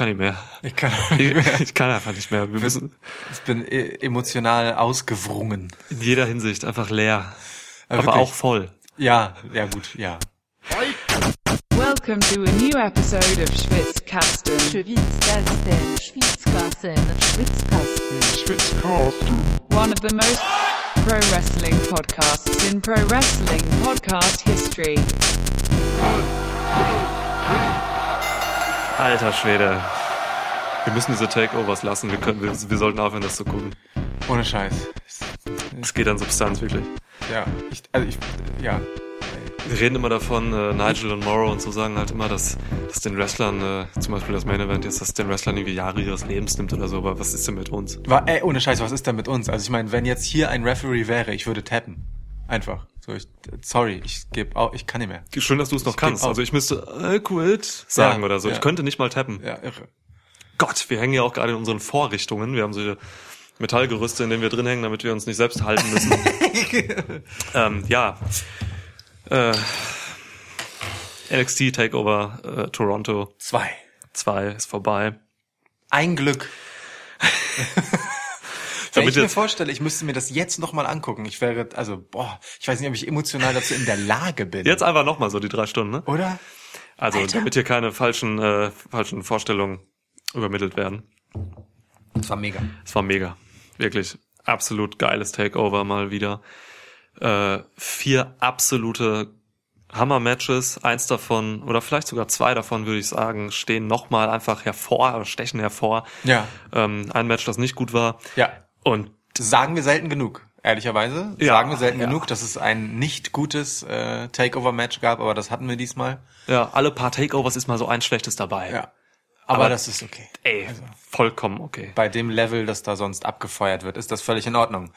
kann nicht mehr. Ich kann, Ich, ich kann einfach nicht mehr. Wir müssen ich bin e- emotional ausgewrungen. in jeder Hinsicht einfach leer. Aber Aber auch voll. Ja, ja gut, ja. Welcome to a new episode of Schwitzkasten. Schwitzkasten, Schwitzkasten, Schwitzkasten. One of the most pro wrestling podcasts in pro wrestling podcast history. Alter Schwede. Wir müssen diese Takeovers lassen. Wir können, wir, wir sollten aufhören, das zu gucken. Ohne Scheiß. Es geht an Substanz, wirklich. Ja, ich, also ich, ja. Wir reden immer davon, äh, Nigel und Morrow und so sagen halt immer, dass, dass den Wrestlern, äh, zum Beispiel das Main Event jetzt, dass den Wrestlern irgendwie Jahre ihres Lebens nimmt oder so, aber was ist denn mit uns? War, ey, ohne Scheiß, was ist denn mit uns? Also ich meine, wenn jetzt hier ein Referee wäre, ich würde tappen. Einfach. So, ich, sorry, ich gebe auch, ich kann nicht mehr. Schön, dass du es noch Ich kannst. Also ich müsste äh, quit sagen Ja, oder so. ja. Ich könnte nicht mal tappen. Ja, irre. Gott, wir hängen ja auch gerade in unseren Vorrichtungen. Wir haben so Metallgerüste, in denen wir drin hängen, damit wir uns nicht selbst halten müssen. ähm, ja. Äh, NXT Takeover äh, Toronto Zwei. 2 ist vorbei. Ein Glück. Wenn ich mir vorstelle, ich müsste mir das jetzt nochmal angucken, ich wäre, also, boah, ich weiß nicht, ob ich emotional dazu in der Lage bin. Jetzt einfach nochmal so die drei Stunden, ne? Oder? Also, Alter. damit hier keine falschen, äh, falschen Vorstellungen übermittelt werden. Das war mega. Es war mega. Wirklich absolut geiles Takeover mal wieder. Äh, vier absolute Hammer-Matches. Eins davon, oder vielleicht sogar zwei davon, würde ich sagen, stehen nochmal einfach hervor, stechen hervor. Ja. Ähm, ein Match, das nicht gut war. Ja. Und sagen wir selten genug, ehrlicherweise. Ja, sagen wir selten ja. genug, dass es ein nicht gutes äh, Takeover-Match gab, aber das hatten wir diesmal. ja, alle paar Takeovers ist mal so ein schlechtes dabei. Ja. Aber, Aber- das ist okay. Ey, vollkommen okay. Bei dem Level, das da sonst abgefeuert wird, ist das völlig in Ordnung.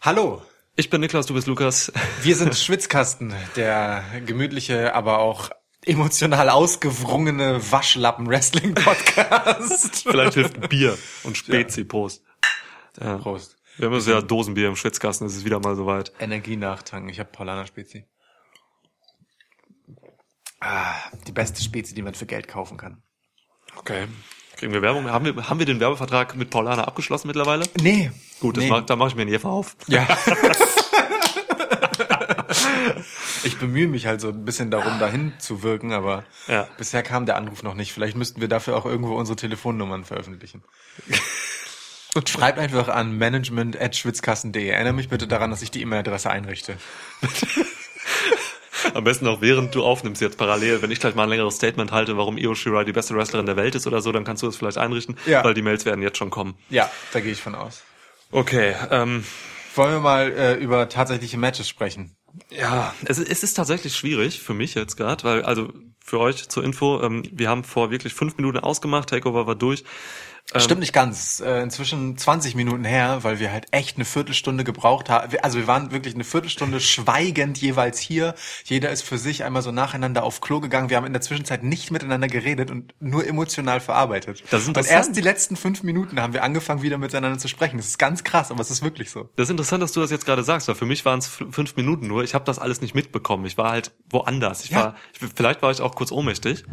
Hallo, Ich bin Niklas, du bist Lukas. wir sind Schwitzkasten, der gemütliche, aber auch emotional ausgewrungene Waschlappen-Wrestling-Podcast. Vielleicht hilft Bier und Spezi, Prost. Ja. Prost. Wir haben ja Dosenbier im Schwitzkasten, es ist wieder mal soweit. Energie nachtanken. Ich habe Paulaner Spezi. Ah, die beste Spezi, die man für Geld kaufen kann. Okay. Kriegen wir Werbung? Haben wir, haben wir den Werbevertrag mit Paulana abgeschlossen mittlerweile? Nee. Gut, das nee. mach, da mache ich mir einen Jefer auf. Ja. ich bemühe mich halt so ein bisschen darum, dahin zu wirken, aber Ja. bisher kam der Anruf noch nicht. Vielleicht müssten wir dafür auch irgendwo unsere Telefonnummern veröffentlichen. Und schreibt einfach an management.schwitzkassen.de. Erinnere mich bitte daran, dass ich die E-Mail-Adresse einrichte. Am besten auch während du aufnimmst jetzt parallel. Wenn ich gleich mal ein längeres Statement halte, warum Io Shirai die beste Wrestlerin der Welt ist oder so, dann kannst du das vielleicht einrichten, Ja. weil die Mails werden jetzt schon kommen. Ja, da gehe ich von aus. Okay, ähm, Wollen wir mal äh, über tatsächliche Matches sprechen? ja, es, es ist tatsächlich schwierig für mich jetzt gerade, weil, also für euch zur Info, ähm, wir haben vor wirklich fünf Minuten ausgemacht, Takeover war durch. Ähm, Stimmt nicht ganz. Äh, inzwischen 20 Minuten her, weil wir halt echt eine Viertelstunde gebraucht haben. Also wir waren wirklich eine Viertelstunde schweigend jeweils hier. Jeder ist für sich einmal so nacheinander auf Klo gegangen. Wir haben in der Zwischenzeit nicht miteinander geredet und nur emotional verarbeitet. Das ist und erst die letzten fünf Minuten haben wir angefangen, wieder miteinander zu sprechen. Das ist ganz krass, aber es ist wirklich so. Das ist interessant, dass du das jetzt gerade sagst, weil für mich waren es fünf Minuten nur. Ich habe das alles nicht mitbekommen. Ich war halt woanders. Ich Ja. war, ich, vielleicht war ich auch kurz ohnmächtig.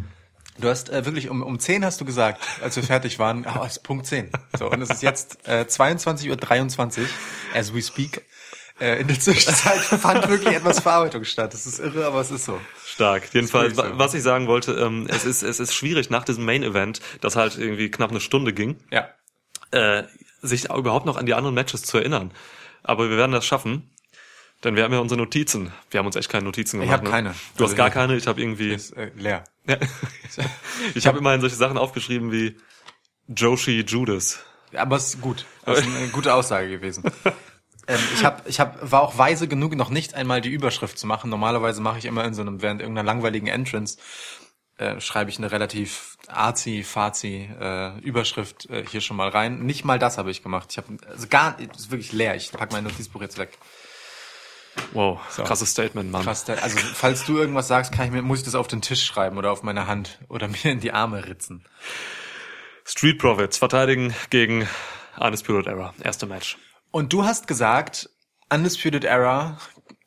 Du hast äh, wirklich um, um 10 hast du gesagt, als wir fertig waren, ah, es ist Punkt 10. So, und es ist jetzt äh, 22.23 Uhr, as we speak. Äh, in der Zwischenzeit fand wirklich etwas Verarbeitung statt. Das ist irre, aber es ist so. Stark. Jedenfalls, so. wa- was ich sagen wollte, ähm, es ist es ist schwierig nach diesem Main Event, das halt irgendwie knapp eine Stunde ging, Ja. äh, sich überhaupt noch an die anderen Matches zu erinnern. Aber wir werden das schaffen. Denn wir haben ja unsere Notizen. Wir haben uns echt keine Notizen Ich gemacht. hab ne? keine. Du hast Also gar ich- keine. Ich habe irgendwie. Ist äh, leer. Ja. ich habe immerhin solche Sachen aufgeschrieben wie Joshi Judas. Aber es ist gut. Das ist eine gute Aussage gewesen. ähm, ich hab, ich hab, war auch weise genug, noch nicht einmal die Überschrift zu machen. Normalerweise mache ich immer in so einem, während irgendeiner langweiligen Entrance, äh, schreibe ich eine relativ arzi, fazi äh, Überschrift äh, hier schon mal rein. Nicht mal das habe ich gemacht. Ich habe also gar, es ist wirklich leer. Ich pack mein Notizbuch jetzt weg. Wow, krasses Statement, Mann. Krass, also falls du irgendwas sagst, kann ich mir, muss ich das auf den Tisch schreiben oder auf meine Hand oder mir in die Arme ritzen. Street Profits verteidigen gegen Undisputed Era. Erste Match. Und du hast gesagt, Undisputed Era,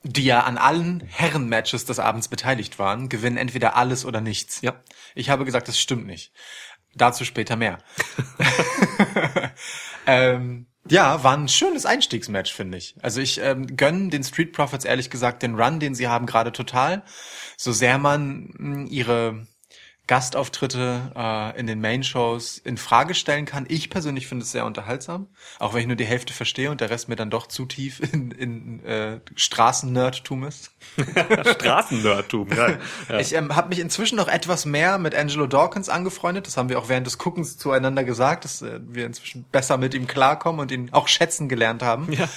die ja an allen Herren-Matches des Abends beteiligt waren, gewinnen entweder alles oder nichts. Ja. Ich habe gesagt, das stimmt nicht. Dazu später mehr. ähm, ja, war ein schönes Einstiegsmatch, finde ich. Also ich ähm, gönne den Street Profits ehrlich gesagt den Run, den sie haben, gerade total. So sehr man mh, ihre Gastauftritte äh, in den Main-Shows in Frage stellen kann. Ich persönlich finde es sehr unterhaltsam, auch wenn ich nur die Hälfte verstehe und der Rest mir dann doch zu tief in, in äh, Straßennerdtum ist. Straßennerdtum, geil. Ja. Ich ähm, habe mich inzwischen noch etwas mehr mit Angelo Dawkins angefreundet. Das haben wir auch während des Guckens zueinander gesagt, dass äh, wir inzwischen besser mit ihm klarkommen und ihn auch schätzen gelernt haben. Ja.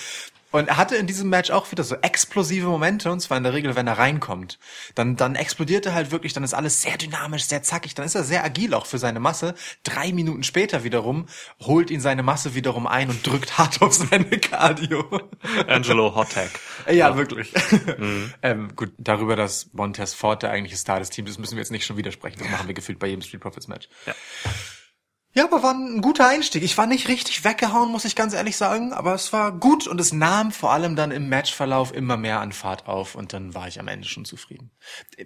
Und er hatte in diesem Match auch wieder so explosive Momente, und zwar in der Regel, wenn er reinkommt. Dann, dann explodiert er halt wirklich, dann ist alles sehr dynamisch, sehr zackig, dann ist er sehr agil auch für seine Masse. Drei Minuten später wiederum holt ihn seine Masse wiederum ein und drückt hart auf seine Cardio. Angelo Hottag. Ja, wirklich. ähm, gut, darüber, dass Montez Ford der eigentliche Star des Teams ist, müssen wir jetzt nicht schon widersprechen. Das machen wir gefühlt bei jedem Street Profits Match. Ja. Ja, aber war ein guter Einstieg. Ich war nicht richtig weggehauen, muss ich ganz ehrlich sagen, aber es war gut und es nahm vor allem dann im Matchverlauf immer mehr an Fahrt auf und dann war ich am Ende schon zufrieden.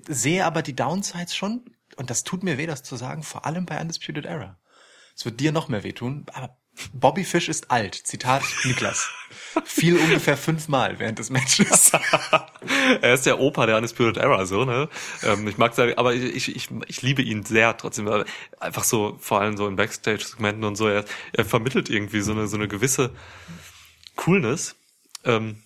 Sehe aber die Downsides schon und das tut mir weh, das zu sagen, vor allem bei Undisputed Era. Es wird dir noch mehr wehtun, aber Bobby Fish ist alt. Zitat Niklas. Fiel ungefähr fünfmal während des Matches. er ist der Opa der Undisputed Era, so, ne? Ähm, ich mag sagen, aber ich, ich, ich liebe ihn sehr trotzdem. weil Einfach so, vor allem so in Backstage-Segmenten und so, er, er vermittelt irgendwie so eine, so eine gewisse Coolness, ähm,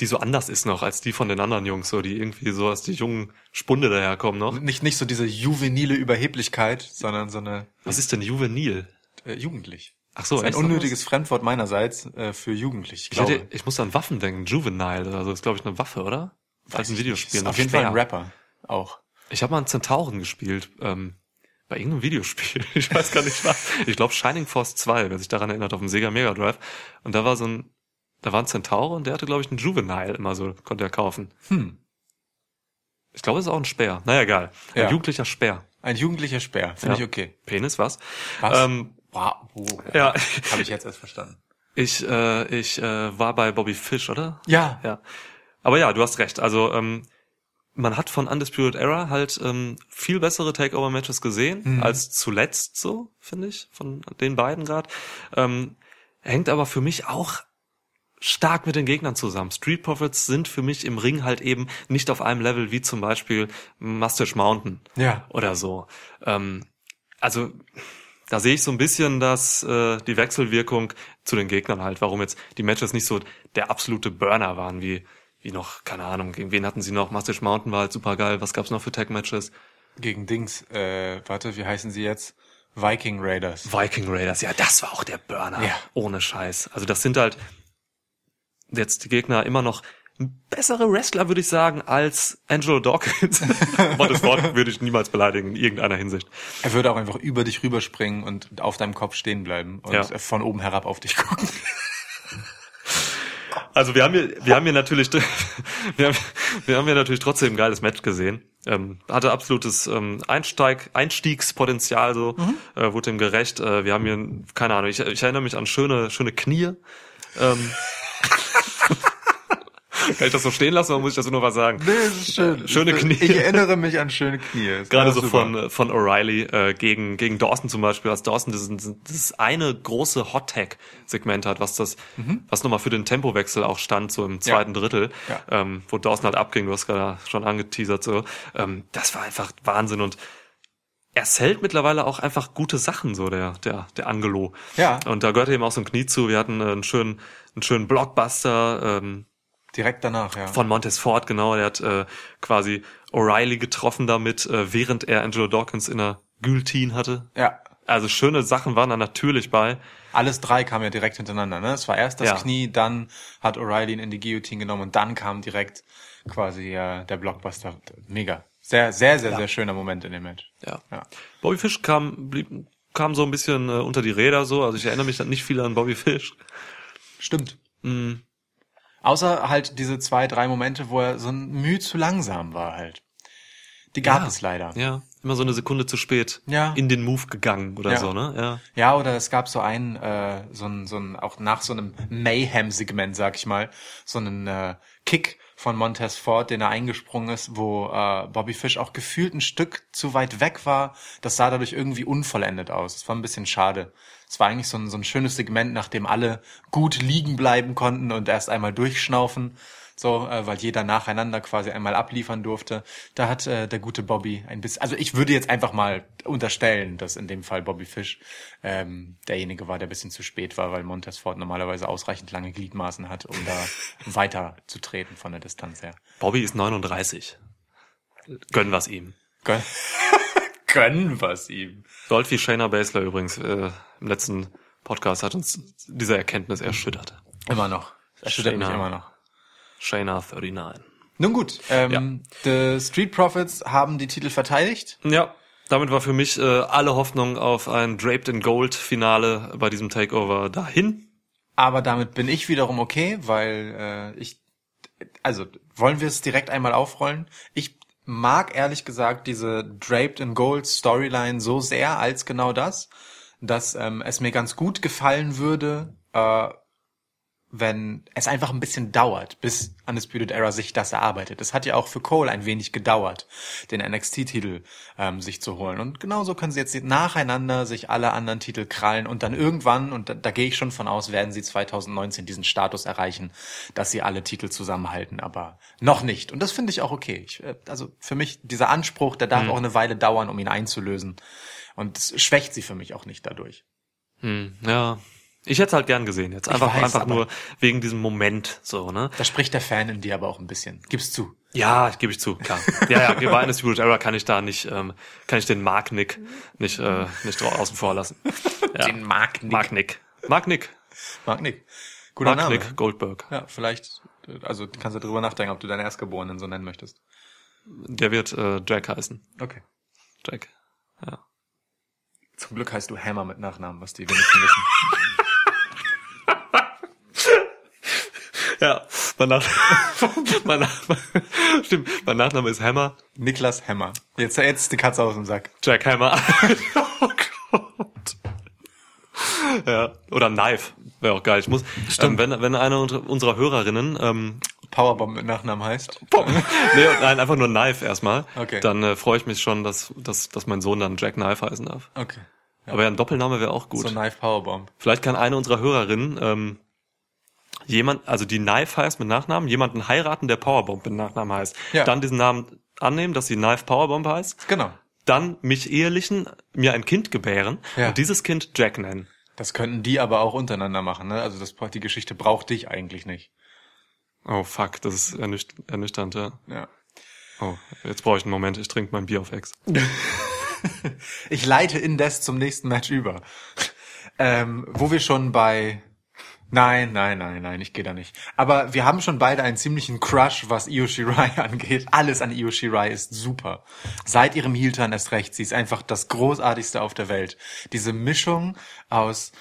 die so anders ist noch als die von den anderen Jungs, so, die irgendwie so als die jungen Spunde daherkommen noch. Nicht, nicht so diese juvenile Überheblichkeit, sondern so eine Was ist denn juvenil? äh, jugendlich. Ach so, Das ist ein unnötiges Fremdwort meinerseits äh, für jugendlich. Ich Ich, hätte, ich muss an Waffen denken, Juvenile oder so, ist glaube ich eine Waffe, oder? Falls ein Videospiel. ist auf jeden schwer. Fall ein Rapper auch. Ich habe mal einen Zentauren gespielt, ähm, bei irgendeinem Videospiel. Ich weiß gar nicht was. Ich glaube Shining Force 2, wer sich daran erinnert, auf dem Sega Mega Drive. Und da war so ein, da war ein Zentauren und der hatte, glaube ich, einen Juvenile immer so, konnte er kaufen. Hm. Ich glaube, es ist auch ein Speer. Naja, egal. Ein Ja. jugendlicher Speer. Ein jugendlicher Speer, finde Ja. ich okay. Penis, was? Was? Ähm, wow. Oh, ja, Habe ich jetzt erst verstanden. ich, äh, ich äh, war bei Bobby Fish, oder? Ja. Ja. Aber ja, du hast recht. Also, ähm, man hat von Undisputed Era halt ähm, viel bessere Takeover-Matches gesehen Mhm. als zuletzt so, finde ich, von den beiden gerade. Ähm, hängt aber für mich auch stark mit den Gegnern zusammen. Street Profits sind für mich im Ring halt eben nicht auf einem Level wie zum Beispiel Mustache Mountain Ja. oder so. Ähm, also da sehe ich so ein bisschen dass äh, die Wechselwirkung zu den Gegnern halt, warum jetzt die Matches nicht so der absolute Burner waren wie wie noch keine Ahnung gegen wen hatten sie noch Mustache Mountain war halt super geil. Was gab's noch für Tag Matches? Gegen Dings, äh, warte, wie heißen sie jetzt? Viking Raiders. Viking Raiders, ja, das war auch der Burner. Ja. Ohne Scheiß. Also das sind halt jetzt die Gegner immer noch bessere Wrestler, würde ich sagen, als Angelo Dawkins. Aber das Wort würde ich niemals beleidigen in irgendeiner Hinsicht. Er würde auch einfach über dich rüberspringen und auf deinem Kopf stehen bleiben und Ja. von oben herab auf dich gucken. Also wir haben hier, wir haben hier natürlich, wir haben, wir haben hier natürlich trotzdem ein geiles Match gesehen. Ähm, hatte absolutes ähm, Einsteig, Einstiegspotenzial, so äh, wurde ihm gerecht. Äh, wir haben hier, keine Ahnung, ich, ich erinnere mich an schöne, schöne Knie. Ähm, Kann ich das so stehen lassen oder muss ich das nur was sagen? Nee, das ist schön. Schöne ich, Knie. Ich erinnere mich an schöne Knie. Ist Gerade so super. von, äh, von O'Reilly äh, gegen, gegen Dawson zum Beispiel, als Dawson dieses, dieses eine große Hot-Tag-Segment hat, was das, was nochmal für den Tempowechsel auch stand, so im zweiten Drittel, Ja. ähm, wo Dawson halt abging, du hast gerade schon angeteasert, so. Ähm, das war einfach Wahnsinn und er zählt mittlerweile auch einfach gute Sachen, so der, der, der Angelo. Ja. Und da gehört eben auch so ein Knie zu. Wir hatten äh, einen schönen, einen schönen Blockbuster, ähm, Direkt danach, ja. von Montez Ford, genau. Der hat äh, quasi O'Reilly getroffen damit, äh, während er Angelo Dawkins in der Guillotine hatte. ja. Also schöne Sachen waren da natürlich bei. Alles drei kamen ja direkt hintereinander, ne? Es war erst das Ja. Knie, dann hat O'Reilly ihn in die Guillotine genommen und dann kam direkt quasi äh, der Blockbuster. Mega. Sehr, sehr, sehr, sehr schöner Moment in dem Match. Ja. Ja. Bobby Fish kam, blieb, kam so ein bisschen äh, unter die Räder so. Also ich erinnere mich dann nicht viel an Bobby Fish. Stimmt. Mhm. Außer halt diese zwei, drei Momente, wo er so ein Mühe zu langsam war halt. Die gab Ja. es leider. Ja, immer so eine Sekunde zu spät Ja. in den Move gegangen oder Ja. so, ne? Ja. Ja, oder es gab so ein, äh, so ein, so ein, auch nach so einem Mayhem-Segment, sag ich mal, so einen äh, Kick von Montez Ford, den er eingesprungen ist, wo äh, Bobby Fish auch gefühlt ein Stück zu weit weg war. Das sah dadurch irgendwie unvollendet aus. Das war ein bisschen schade. Es war eigentlich so ein, so ein schönes Segment, nachdem alle gut liegen bleiben konnten und erst einmal durchschnaufen so, äh, weil jeder nacheinander quasi einmal abliefern durfte. Da hat äh, der gute Bobby ein bisschen, also ich würde jetzt einfach mal unterstellen, dass in dem Fall Bobby Fish ähm, derjenige war, der ein bisschen zu spät war, weil Montez Ford normalerweise ausreichend lange Gliedmaßen hat, um da weiter zu treten von der Distanz her. Bobby ist 39. Gönnen wir's ihm. Gönn, gönnen wir's ihm. Dolphy Shayna Baszler übrigens äh, im letzten Podcast hat uns diese Erkenntnis erschüttert. Immer noch. Erschüttert mich Shayna. immer noch. Shayna 39. Nun gut, ähm, The Street Profits haben die Titel verteidigt. Ja, damit war für mich äh, alle Hoffnung auf ein Draped in Gold Finale bei diesem Takeover dahin. Aber damit bin ich wiederum okay, weil äh, ich, also wollen wir es direkt einmal aufrollen? Ich mag ehrlich gesagt diese Draped in Gold Storyline so sehr als genau das, dass ähm, es mir ganz gut gefallen würde, äh, wenn es einfach ein bisschen dauert, bis Undisputed Era sich das erarbeitet. Es hat ja auch für Cole ein wenig gedauert, den NXT-Titel ähm, sich zu holen. Und genauso können sie jetzt nacheinander sich alle anderen Titel krallen und dann irgendwann, und da, da gehe ich schon von aus, werden sie 2019 diesen Status erreichen, dass sie alle Titel zusammenhalten, aber noch nicht. Und das finde ich auch okay. Ich, äh, also für mich, dieser Anspruch, der darf auch eine Weile dauern, um ihn einzulösen. Und es schwächt sie für mich auch nicht dadurch. Hm, ja. Ich hätte es halt gern gesehen jetzt. Einfach, weiß, einfach nur wegen diesem Moment so, ne? Da spricht der Fan in dir aber auch ein bisschen. Gib's zu. Ja, gebe ich zu, klar. Ja, ja, bei Undisputed Era kann ich da nicht, ähm, kann ich den Mark Nick nicht, äh, nicht drau- außen vor lassen. Ja. Den Mark Nick. Mark Nick. Mark Nick. Mark Nick. Guter Mark Name. Nick Goldberg. Ja, vielleicht, äh, also kannst du drüber nachdenken, ob du deinen Erstgeborenen so nennen möchtest. Der wird äh, Jack heißen. Okay. Jack. Ja. Zum Glück heißt du Hammer mit Nachnamen, was die wenigsten wissen. Ja, mein Nachname, mein Nachname, stimmt, mein Nachname ist Hammer, Niklas Hammer. Jetzt, jetzt ist die Katze aus dem Sack. Jack Hammer. oh Gott. Ja, oder Knife, wäre auch geil. Ich muss, ähm, wenn, wenn eine unserer Hörerinnen, ähm, Powerbomb mit Nachnamen heißt. nee, nein, einfach nur Knife erstmal, Okay. dann äh, freue ich mich schon, dass, dass, dass mein Sohn dann Jack Knife heißen darf. Okay. Aber ja, ein Doppelname wäre auch gut. So Knife Powerbomb. Vielleicht kann eine unserer Hörerinnen ähm, jemand, also die Knife heißt mit Nachnamen, jemanden heiraten, der Powerbomb mit Nachnamen heißt. Ja. Dann diesen Namen annehmen, dass sie Knife Powerbomb heißt. Genau. Dann mich ehelichen, mir ein Kind gebären Ja. und dieses Kind Jack nennen. Das könnten die aber auch untereinander machen, ne? Also das, die Geschichte braucht dich eigentlich nicht. Oh fuck, das ist ernücht ernüchternd, ja. Ja. Oh, jetzt brauche ich einen Moment, ich trinke mein Bier auf Ex. Ich leite indes zum nächsten Match über. Ähm, wo wir schon bei Nein, nein, nein, nein, ich gehe da nicht. Aber wir haben schon beide einen ziemlichen Crush, was Io Shirai angeht. Alles an Io Shirai ist super. Seit ihrem Heel-Turn erst recht. Sie ist einfach das Großartigste auf der Welt. Diese Mischung aus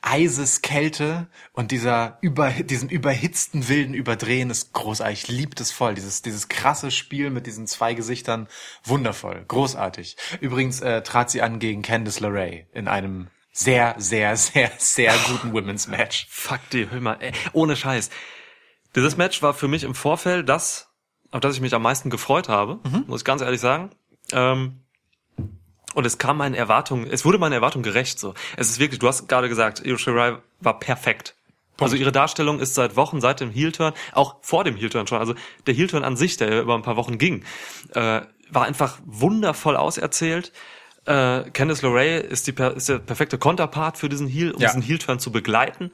Eiseskälte und dieser über, diesem überhitzten wilden Überdrehen ist großartig. Ich lieb es voll. Dieses, dieses krasse Spiel mit diesen zwei Gesichtern. Wundervoll. Großartig. Übrigens äh, trat sie an gegen Candice LeRae in einem sehr, sehr, sehr, sehr guten Women's Match. Fuck die Hümer, ey, ohne Scheiß. Dieses Match war für mich im Vorfeld das, auf das ich mich am meisten gefreut habe, muss ich ganz ehrlich sagen. Ähm, und es kam meinen Erwartungen, es wurde meinen Erwartungen gerecht. So, es ist wirklich, du hast gerade gesagt, Io Shirai war perfekt. Also ihre Darstellung ist seit Wochen, seit dem Heel-Turn, auch vor dem Heel-Turn schon, also der Heel-Turn an sich, der über ein paar Wochen ging, äh, war einfach wundervoll auserzählt. Äh, Candice LeRae ist, die, ist der perfekte Konterpart für diesen Heel, um Ja. diesen Heel-Turn zu begleiten.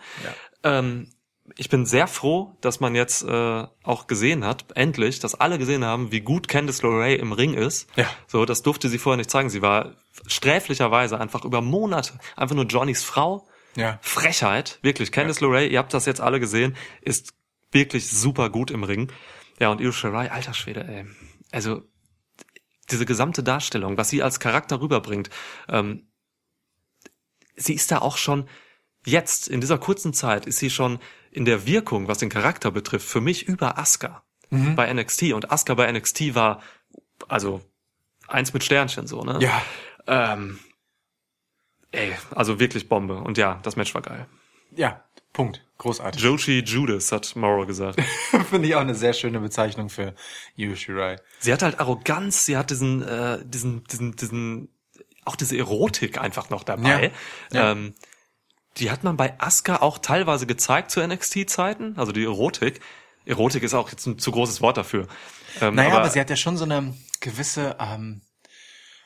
Ähm, ich bin sehr froh, dass man jetzt äh, auch gesehen hat, endlich, dass alle gesehen haben, wie gut Candice LeRae im Ring ist. Ja. So, das durfte sie vorher nicht zeigen. Sie war sträflicherweise einfach über Monate einfach nur Johnnys Frau. Ja. Frechheit, wirklich. Candice LeRae, ihr habt das jetzt alle gesehen, ist wirklich super gut im Ring. Ja, und Io Shirai, alter Schwede, ey. Also, diese gesamte Darstellung, was sie als Charakter rüberbringt, ähm, sie ist da auch schon jetzt, in dieser kurzen Zeit, ist sie schon in der Wirkung, was den Charakter betrifft, für mich über Asuka bei NXT. Und Asuka bei NXT war, also, eins mit Sternchen so, ne? Ja. Ähm, ey, also wirklich Bombe. Und ja, das Match war geil. Ja. Punkt. Großartig. Joshi Judas, hat Morrow gesagt. Finde ich auch eine sehr schöne Bezeichnung für Io Shirai. sie hat halt Arroganz, sie hat diesen, äh, diesen, diesen, diesen, auch diese Erotik einfach noch dabei. Ja. Ja. Ähm, die hat man bei Asuka auch teilweise gezeigt zu NXT-Zeiten, also die Erotik. Erotik ist auch jetzt ein zu großes Wort dafür. Ähm, Naja, aber, sie hat ja schon so eine gewisse, ähm,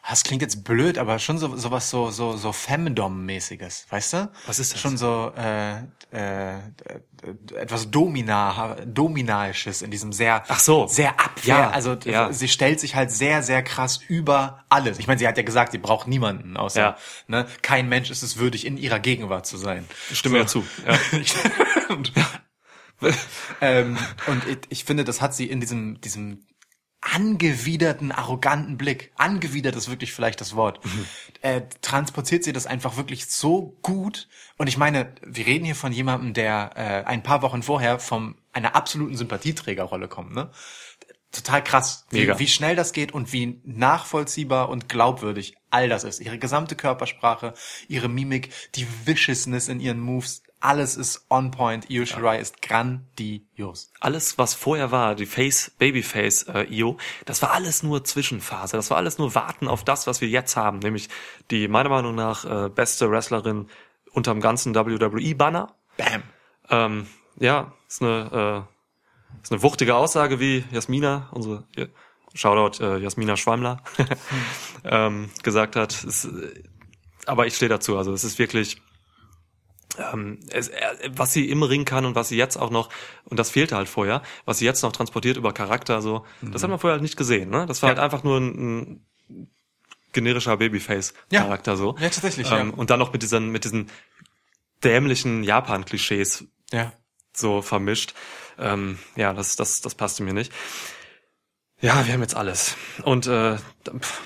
das klingt jetzt blöd, aber schon so sowas so so so Femdom-mäßiges, weißt du? Was ist das? Schon so äh, äh, äh, etwas Domina, Dominaisches in diesem sehr Ach so. sehr Abwehr. Ja, also ja. sie stellt sich halt sehr sehr krass über alles. Ich meine, sie hat ja gesagt, sie braucht niemanden außer Ja. ne, kein Mensch ist es würdig in ihrer Gegenwart zu sein. ich stimme ja zu. Ja. und, ähm, und ich, ich finde, das hat sie in diesem, diesem angewiderten, arroganten Blick, angewidert ist wirklich vielleicht das Wort, äh, transportiert sie das einfach wirklich so gut. Und ich meine, wir reden hier von jemandem, der äh, ein paar Wochen vorher von einer absoluten Sympathieträgerrolle kommt, ne? Total krass, wie, wie schnell das geht und wie nachvollziehbar und glaubwürdig all das ist. Ihre gesamte Körpersprache, ihre Mimik, die Viciousness in ihren Moves, alles ist on point. Io Shirai ist grandios. alles, was vorher war, die Face, Babyface äh, Io, das war alles nur Zwischenphase. Das war alles nur Warten auf das, was wir jetzt haben, nämlich die meiner Meinung nach äh, beste Wrestlerin unterm ganzen WWE-Banner. Bam. Ähm, ja, ist eine, äh, ist eine wuchtige Aussage, wie Jasmina, unsere ja, Shoutout äh, Jasmina Schwammler, ähm, gesagt hat. Äh, aber ich stehe dazu. Also es ist wirklich, ähm, es, äh, was sie im Ring kann und was sie jetzt auch noch, und das fehlte halt vorher, was sie jetzt noch transportiert über Charakter, so, das hat man vorher halt nicht gesehen. Ne? Das war Ja. halt einfach nur ein, ein generischer Babyface-Charakter so. Ja, tatsächlich, Ähm, ja. Und dann noch mit diesen, mit diesen dämlichen Japan-Klischees Ja. so vermischt. Ähm, ja, das, das, das passte mir nicht. Ja, wir haben jetzt alles. Und äh,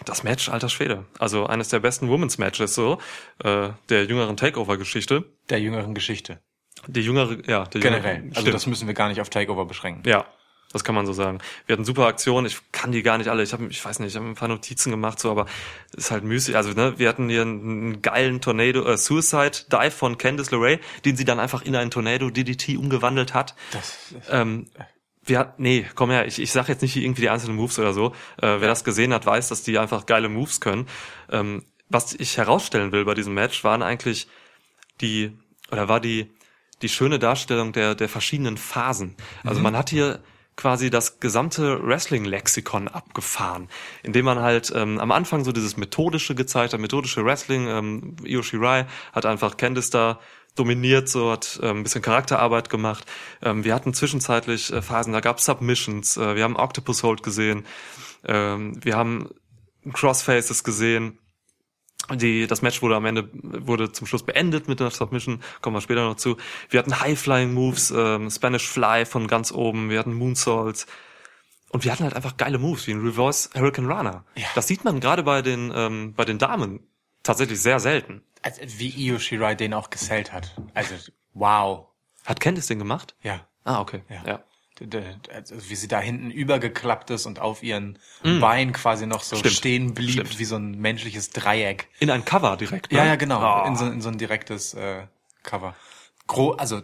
das Match, alter Schwede. Also eines der besten Women's Matches so, äh, der jüngeren Takeover-Geschichte. Der jüngeren Geschichte. Die jüngere, ja, der Generell. Jüngere, Also stimmt. das müssen wir gar nicht auf Takeover beschränken. Ja, das kann man so sagen. Wir hatten super Aktionen. Ich kann die gar nicht alle. Ich habe, ich weiß nicht, ich habe ein paar Notizen gemacht, so, aber es ist halt müßig. Also ne, wir hatten hier einen, geilen Tornado äh, Suicide Dive von Candice LeRae, den sie dann einfach in einen Tornado DDT umgewandelt hat. Das, Ähm, wir, nee, komm her, ich, ich sag jetzt nicht irgendwie die einzelnen Moves oder so. Äh, wer das gesehen hat, weiß, dass die einfach geile Moves können. Ähm, was ich herausstellen will bei diesem Match, waren eigentlich die, oder war die, die schöne Darstellung der, der verschiedenen Phasen. Also man hat hier quasi das gesamte Wrestling-Lexikon abgefahren, indem man halt ähm, am Anfang so dieses methodische gezeigt hat, methodische Wrestling. Ähm, Io Shirai hat einfach Candice da dominiert, so hat ähm, ein bisschen Charakterarbeit gemacht. Ähm, wir hatten zwischenzeitlich äh, Phasen, da gab Submissions, äh, wir haben Octopus Hold gesehen, ähm, wir haben Crossfaces gesehen. Die, das Match wurde am Ende, wurde zum Schluss beendet mit einer Submission, kommen wir später noch zu. Wir hatten High-Flying-Moves, ähm, Spanish Fly von ganz oben, wir hatten Moonsaults. Und wir hatten halt einfach geile Moves, wie ein Reverse Hurricane Runner. Ja. Das sieht man gerade bei den, ähm, bei den Damen tatsächlich sehr selten. Also, wie Io Shirai den auch gesellt hat. Also, wow. Hat Candice den gemacht? Ja. Ah, okay. Ja. ja. Also wie sie da hinten übergeklappt ist und auf ihren Bein quasi noch so Mm. Stimmt. stehen blieb, Stimmt. wie so ein menschliches Dreieck. In ein Cover direkt. Ne? Ja, ja, genau. Ah. In, so, in so ein direktes äh, Cover. Gro also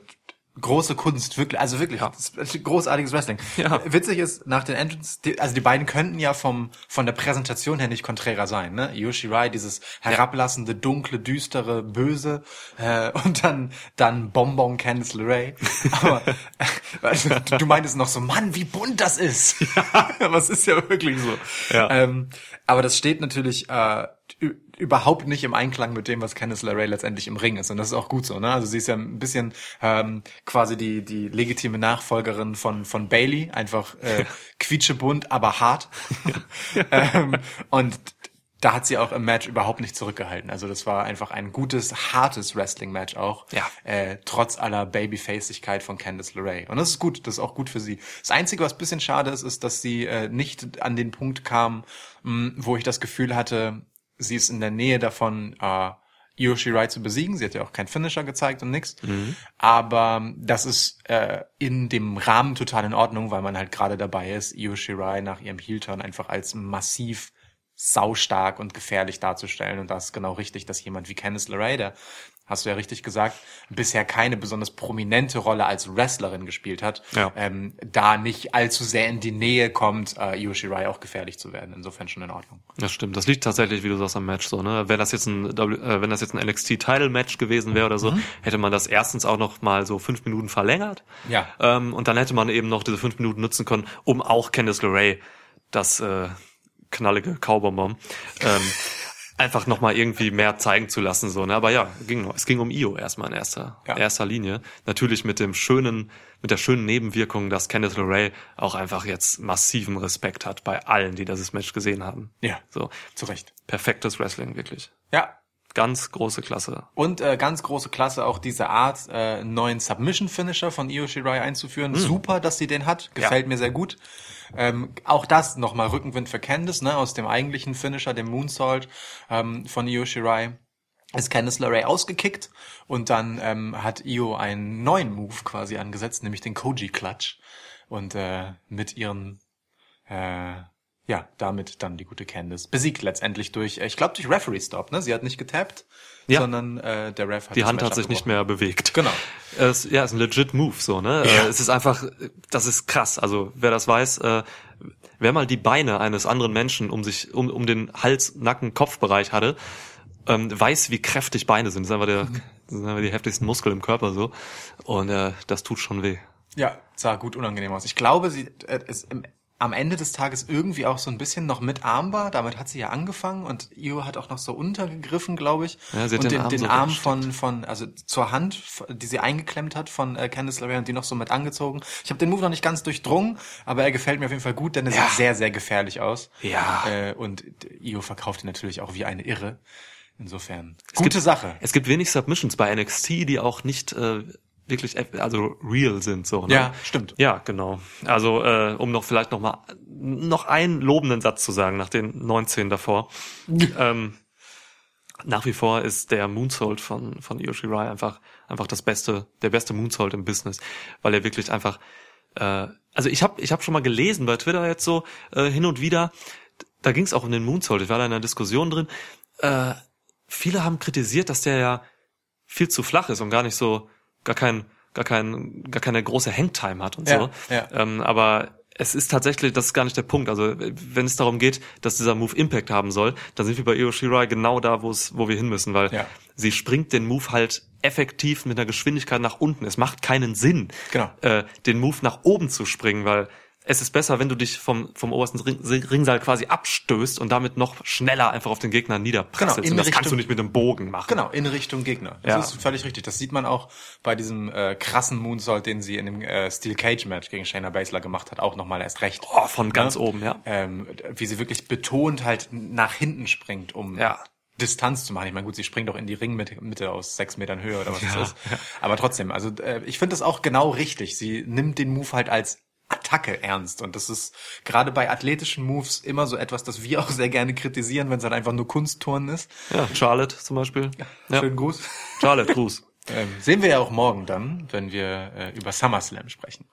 große Kunst, wirklich, also wirklich ist großartiges Wrestling. Ja. Witzig ist, nach den Entrance, also die beiden könnten ja vom von der Präsentation her nicht konträrer sein, ne? Yoshi Rai, dieses herablassende, dunkle, düstere, böse äh, und dann dann Bonbon Candice LeRae. Aber also, du meintest noch so, Mann, wie bunt das ist. Aber es ist ja wirklich so. Ja. Ähm, aber das steht natürlich äh, überhaupt nicht im Einklang mit dem, was Candice LeRae letztendlich im Ring ist. Und das ist auch gut so. Ne? Also sie ist ja ein bisschen ähm, quasi die die legitime Nachfolgerin von von Bailey, einfach äh, quietschebunt, aber hart. ähm, und da hat sie auch im Match überhaupt nicht zurückgehalten. Also das war einfach ein gutes, hartes Wrestling-Match auch. Ja. Äh, trotz aller Babyfacigkeit von Candice LeRae. Und das ist gut, das ist auch gut für sie. Das Einzige, was bisschen schade ist, ist, dass sie äh, nicht an den Punkt kam, mh, wo ich das Gefühl hatte, sie ist in der Nähe davon, äh, Io Shirai zu besiegen. Sie hat ja auch keinen Finisher gezeigt und nix. Aber das ist äh, in dem Rahmen total in Ordnung, weil man halt gerade dabei ist, Io Shirai nach ihrem Heel-Turn einfach als massiv saustark und gefährlich darzustellen. Und das ist genau richtig, dass jemand wie Candice LeRae, der hast du ja richtig gesagt, bisher keine besonders prominente Rolle als Wrestlerin gespielt hat, Ja. ähm, da nicht allzu sehr in die Nähe kommt, äh, Io Shirai auch gefährlich zu werden. Insofern schon in Ordnung. Das stimmt. Das liegt tatsächlich, wie du sagst, am Match so, ne? Wenn das jetzt ein, W- äh, wenn das jetzt ein NXT-Title-Match gewesen wäre oder so, hätte man das erstens auch noch mal so fünf Minuten verlängert. Ja. Ähm, und dann hätte man eben noch diese fünf Minuten nutzen können, um auch Candice LeRae, das äh, knallige Kaubonbon, ähm, einfach noch mal irgendwie mehr zeigen zu lassen, so, ne? Aber ja, ging, es ging um Io erstmal in erster, Ja. erster Linie. Natürlich mit dem schönen, mit der schönen Nebenwirkung, dass Candice LeRae auch einfach jetzt massiven Respekt hat bei allen, die dieses Match gesehen haben. Ja, So, zu Recht. perfektes Wrestling, wirklich. Ja, Ganz große Klasse. Und äh, ganz große Klasse auch diese Art, äh, einen neuen Submission-Finisher von Io Shirai einzuführen. Super, dass sie den hat. Gefällt mir sehr gut. Ähm, auch das nochmal Rückenwind für Candice, ne, aus dem eigentlichen Finisher, dem Moonsault ähm, von Io Shirai. Ist Candice LeRae ausgekickt und dann ähm, hat Io einen neuen Move quasi angesetzt, nämlich den Koji Clutch. Und äh, mit ihren äh, ja, damit dann die gute Candice besiegt letztendlich durch, äh, ich glaube durch Referee Stop, ne? Sie hat nicht getappt, Ja. sondern äh, der Ref hat Die Hand hat sich nicht mehr bewegt. Genau. Es, ja, ist ein legit Move, so, ne? Ja. Äh, Es ist einfach, das ist krass. Also, wer das weiß, äh, wer mal die Beine eines anderen Menschen um sich, um, um den Hals, Nacken, Kopfbereich hatte, ähm, weiß, wie kräftig Beine sind. Das ist einfach der, das sind einfach die heftigsten Muskeln im Körper, so. Und, äh, das tut schon weh. Ja, sah gut unangenehm aus. Ich glaube, sie äh, ist im, am Ende des Tages irgendwie auch so ein bisschen noch mit Armbar. Damit hat sie ja angefangen und Io hat auch noch so untergegriffen, glaube ich. Ja, sie hat und den den, Arm den so Arm von, von, also zur Hand, die sie eingeklemmt hat von äh, Candice LeRae und die noch so mit angezogen. Ich habe den Move noch nicht ganz durchdrungen, aber er gefällt mir auf jeden Fall gut, denn er Ja. sieht sehr, sehr gefährlich aus. Ja. Äh, und Io verkauft ihn natürlich auch wie eine Irre. Insofern, Es gute gibt, Sache. Es gibt wenig Submissions bei NXT, die auch nicht äh, wirklich, also real sind, so. Ne? Ja, stimmt. Ja, genau. Also äh, um noch vielleicht noch mal noch einen lobenden Satz zu sagen nach den 19 davor. ähm, nach wie vor ist der Moonsault von von Io Shirai einfach einfach das beste der beste Moonsault im Business, weil er wirklich einfach äh, also ich habe ich habe schon mal gelesen bei Twitter jetzt so äh, hin und wieder da ging es auch um den Moonsault, ich war da in einer Diskussion drin. Äh, viele haben kritisiert, dass der ja viel zu flach ist und gar nicht so gar kein gar kein gar keine große Hangtime hat und Ja, so. ja. Ähm, aber es ist tatsächlich, das ist gar nicht der Punkt. Also wenn es darum geht, dass dieser Move Impact haben soll, dann sind wir bei Io Shirai genau da, wo es, wo wir hin müssen, weil Ja. sie springt den Move halt effektiv mit einer Geschwindigkeit nach unten. Es macht keinen Sinn, Genau. äh, den Move nach oben zu springen, weil es ist besser, wenn du dich vom, vom obersten Ring, Ringsaal quasi abstößt und damit noch schneller einfach auf den Gegner niederprasselst. Genau, in und das kannst Richtung- du nicht mit einem Bogen machen. Genau, in Richtung Gegner. Das Ja. ist völlig richtig. Das sieht man auch bei diesem äh, krassen Moonsault, den sie in dem äh, Steel Cage Match gegen Shayna Baszler gemacht hat, auch nochmal erst recht. Oh, von ganz Ja. oben, ja. Ähm, wie sie wirklich betont halt nach hinten springt, um Ja. Distanz zu machen. Ich meine, gut, sie springt auch in die Ringmitte Mitte aus sechs Metern Höhe oder was das ist. Aber trotzdem, also äh, ich finde das auch genau richtig. Sie nimmt den Move halt als Attacke ernst. Und das ist gerade bei athletischen Moves immer so etwas, das wir auch sehr gerne kritisieren, wenn es halt einfach nur Kunstturnen ist. Ja, Charlotte zum Beispiel. Ja. Schönen Gruß. Charlotte, Gruß. Ähm, sehen wir ja auch morgen dann, wenn wir äh, über SummerSlam sprechen.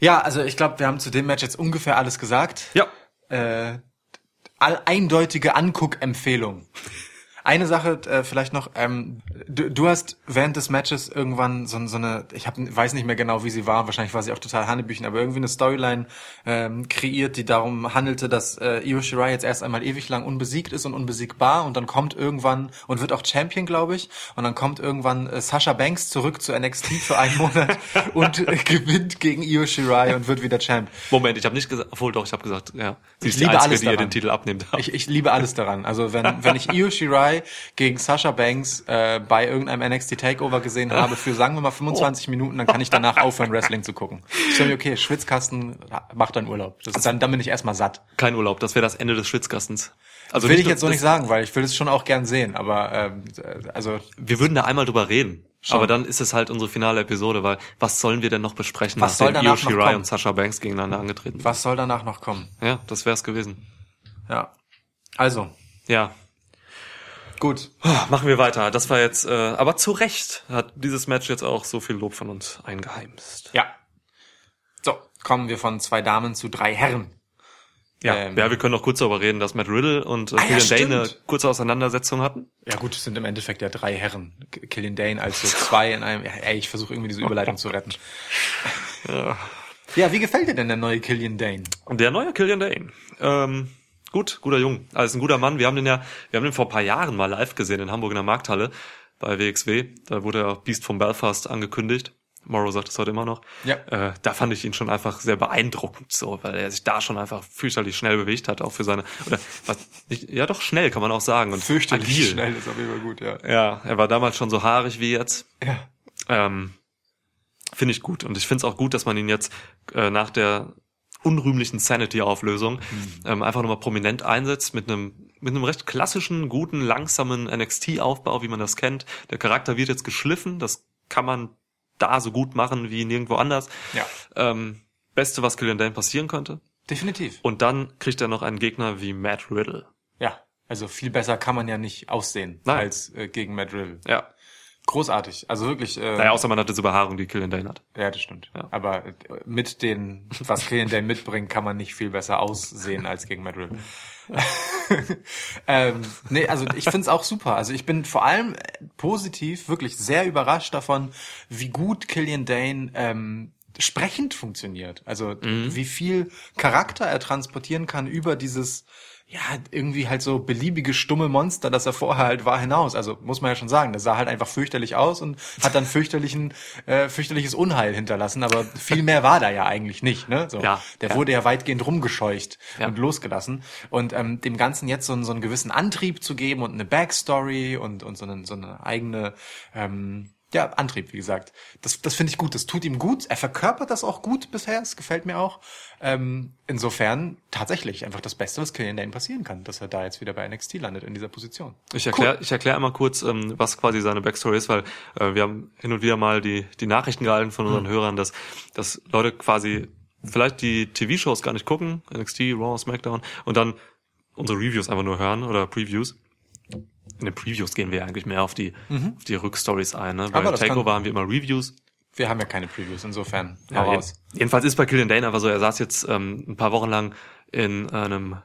Ja, also ich glaube, wir haben zu dem Match jetzt ungefähr alles gesagt. Ja. Äh, all, eindeutige Anguck-Empfehlung. Eine Sache äh, vielleicht noch, ähm, du, du hast während des Matches irgendwann so, so eine, ich hab, weiß nicht mehr genau, wie sie war, wahrscheinlich war sie auch total Hanebüchen, aber irgendwie eine Storyline ähm, kreiert, die darum handelte, dass äh, Io Shirai jetzt erst einmal ewig lang unbesiegt ist und unbesiegbar und dann kommt irgendwann und wird auch Champion, glaube ich, und dann kommt irgendwann äh, Sasha Banks zurück zu NXT für einen Monat und äh, gewinnt gegen Io Shirai und wird wieder Champ. Moment, ich habe nicht gesagt, obwohl doch, ich habe gesagt, ja. Sie Ich ist die liebe Einzige, alles die ihr den Titel abnimmt. Ich, ich liebe alles daran. Also wenn, wenn ich Io Shirai gegen Sasha Banks äh, bei irgendeinem NXT Takeover gesehen habe für sagen wir mal 25 Minuten, dann kann ich danach aufhören, Wrestling zu gucken. Ich sage mir, okay, Schwitzkasten, mach dann Urlaub. Das ist dann, dann bin ich erstmal satt. Kein Urlaub, das wäre das Ende des Schwitzkastens. Also Will ich jetzt so nicht sagen, weil ich will es schon auch gern sehen, aber ähm, äh, also Wir würden da einmal drüber reden. Schon. Aber dann ist es halt unsere finale Episode, weil was sollen wir denn noch besprechen, Was soll danach Io noch kommen? und Sasha Banks gegeneinander angetreten sind? was soll danach noch kommen? Ja, das wär's gewesen. Ja. Also, Ja, gut. machen wir weiter. Das war jetzt, äh, aber zu Recht hat dieses Match jetzt auch so viel Lob von uns eingeheimst. Ja. So, kommen wir von zwei Damen zu drei Herren. Ja, Ähm, ja, wir können noch kurz darüber reden, dass Matt Riddle und äh, Ah, ja, Killian Dane eine kurze Auseinandersetzung hatten. Ja gut, es sind im Endeffekt ja drei Herren. Killian Dane als so zwei in einem. Ja, ey, ich versuche irgendwie diese Überleitung zu retten. Ja, wie gefällt dir denn der neue Killian Dane? Der neue Killian Dane. Ähm, gut, guter Jung. Also ein guter Mann. Wir haben den ja, wir haben den vor ein paar Jahren mal live gesehen in Hamburg in der Markthalle bei WXW. Da wurde er Beast von Belfast angekündigt. Morrow sagt es heute immer noch. Ja. Äh, da fand ich ihn schon einfach sehr beeindruckend, so, weil er sich da schon einfach fürchterlich schnell bewegt hat, auch für seine, oder was, nicht, ja doch schnell kann man auch sagen und Fürchterlich agil. schnell ist auf jeden Fall gut, ja. Ja, er war damals schon so haarig wie jetzt. Ja. Ähm, finde ich gut. Und ich finde es auch gut, dass man ihn jetzt äh, nach der unrühmlichen Sanity-Auflösung ähm, einfach nochmal prominent einsetzt mit einem mit einem recht klassischen, guten, langsamen NXT-Aufbau, wie man das kennt. Der Charakter wird jetzt geschliffen, das kann man da so gut machen wie nirgendwo anders. Ja. Ähm, Beste, was Killian Dane passieren könnte. Definitiv. Und dann kriegt er noch einen Gegner wie Matt Riddle. Ja. Also viel besser kann man ja nicht aussehen Nein. als äh, gegen Matt Riddle. Ja. Großartig. Also wirklich. Äh, Naja, außer man hat diese Behaarung, die Killian Dane hat. Ja, das stimmt. Ja. Aber äh, mit den, was Killian Dane mitbringt, kann man nicht viel besser aussehen als gegen Matt Riddle. ähm, nee, also ich find's auch super. Also ich bin vor allem positiv wirklich sehr überrascht davon, wie gut Killian Dane ähm, sprechend funktioniert. Also wie viel Charakter er transportieren kann über dieses ja, irgendwie halt so beliebige stumme Monster, das er vorher halt war, hinaus. Also muss man ja schon sagen, das sah halt einfach fürchterlich aus und hat dann fürchterlichen, äh, fürchterliches Unheil hinterlassen, aber viel mehr war da ja eigentlich nicht, ne? So, Ja, der ja. wurde ja weitgehend rumgescheucht Ja. und losgelassen. Und ähm, dem Ganzen jetzt so, einen- so einen gewissen Antrieb zu geben und eine Backstory und, und so, eine, so eine eigene ähm, ja, Antrieb, wie gesagt. Das, das finde ich gut. Das tut ihm gut. Er verkörpert das auch gut bisher. Es gefällt mir auch. Ähm, insofern tatsächlich einfach das Beste, was Killian Dane passieren kann, dass er da jetzt wieder bei NXT landet in dieser Position. Ich erkläre ich erklär einmal kurz, ähm, was quasi seine Backstory ist, weil äh, wir haben hin und wieder mal die, die Nachrichten gehalten von unseren Hörern, dass, dass Leute quasi vielleicht die TV-Shows gar nicht gucken, NXT, Raw, SmackDown, und dann unsere Reviews einfach nur hören oder Previews. In den Previews gehen wir eigentlich mehr auf die, auf die Rückstories ein. Ne? Bei Aber das Takeover haben wir immer Reviews. Wir haben ja keine Previews, insofern. Ja, je- jedenfalls ist bei Killian Dane einfach so, er saß jetzt ähm, ein paar Wochen lang in einem,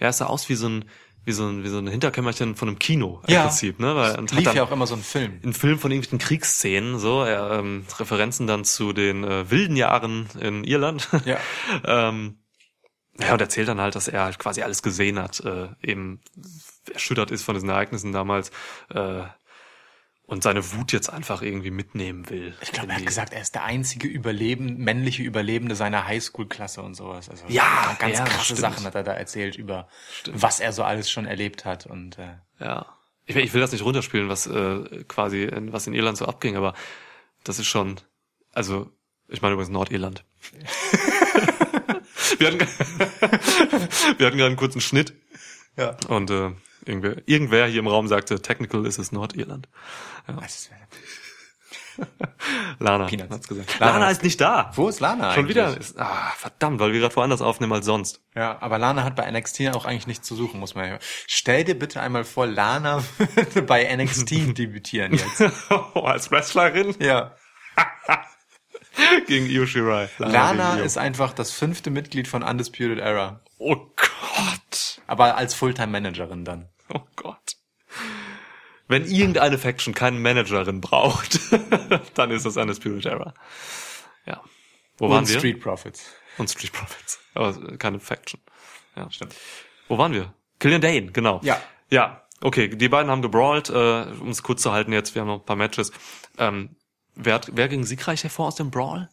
ja, es sah aus wie so ein, wie so ein, wie so ein Hinterkämmerchen von einem Kino im Ja. Prinzip, ne? Weil, und hat Lief ja auch immer so ein Film. ein Film von irgendwelchen Kriegsszenen, so, er, ähm, Referenzen dann zu den äh, wilden Jahren in Irland. Ja. ähm, ja, und erzählt dann halt, dass er halt quasi alles gesehen hat, äh, eben erschüttert ist von diesen Ereignissen damals äh, und seine Wut jetzt einfach irgendwie mitnehmen will. Ich glaube, er hat gesagt, er ist der einzige Überleben, männliche Überlebende seiner Highschool-Klasse und sowas. Also Ja, ganz ja, krasse stimmt. Sachen hat er da erzählt über, was er so alles schon erlebt hat und äh, Ja. Ich will, ich will das nicht runterspielen, was äh, quasi in, was in Irland so abging, aber das ist schon, also ich meine übrigens Nordirland. wir hatten, wir hatten gerade einen kurzen Schnitt ja. und äh, irgendwer, irgendwer hier im Raum sagte, technical ist es Nordirland. Was- Lana Peanuts. hat's gesagt. Lana. Lana, ist nicht da. Wo ist Lana Schon eigentlich? wieder. Ist, ah, verdammt, weil wir gerade woanders aufnehmen als sonst. Ja, aber Lana hat bei NXT auch eigentlich nichts zu suchen, muss man ja. Stell dir bitte einmal vor, Lana würde bei NXT debütieren jetzt. als Wrestlerin Ja. gegen Io Shirai. Lana gegen Io. ist einfach das fünfte Mitglied von Undisputed Era. Oh Gott. Aber als Fulltime-Managerin dann. Oh Gott. Wenn irgendeine Faction keine Managerin braucht, dann ist das Spirit Era. Ja. Wo waren Und wir? Street Profits. Und Street Profits. Aber keine Faction. Ja, stimmt. Wo waren wir? Killian Dane, genau. Ja. Ja, okay. Die beiden haben gebrawlt. Äh, um es kurz zu halten jetzt, wir haben noch ein paar Matches. Ähm, wer, hat, wer ging siegreich hervor aus dem Brawl?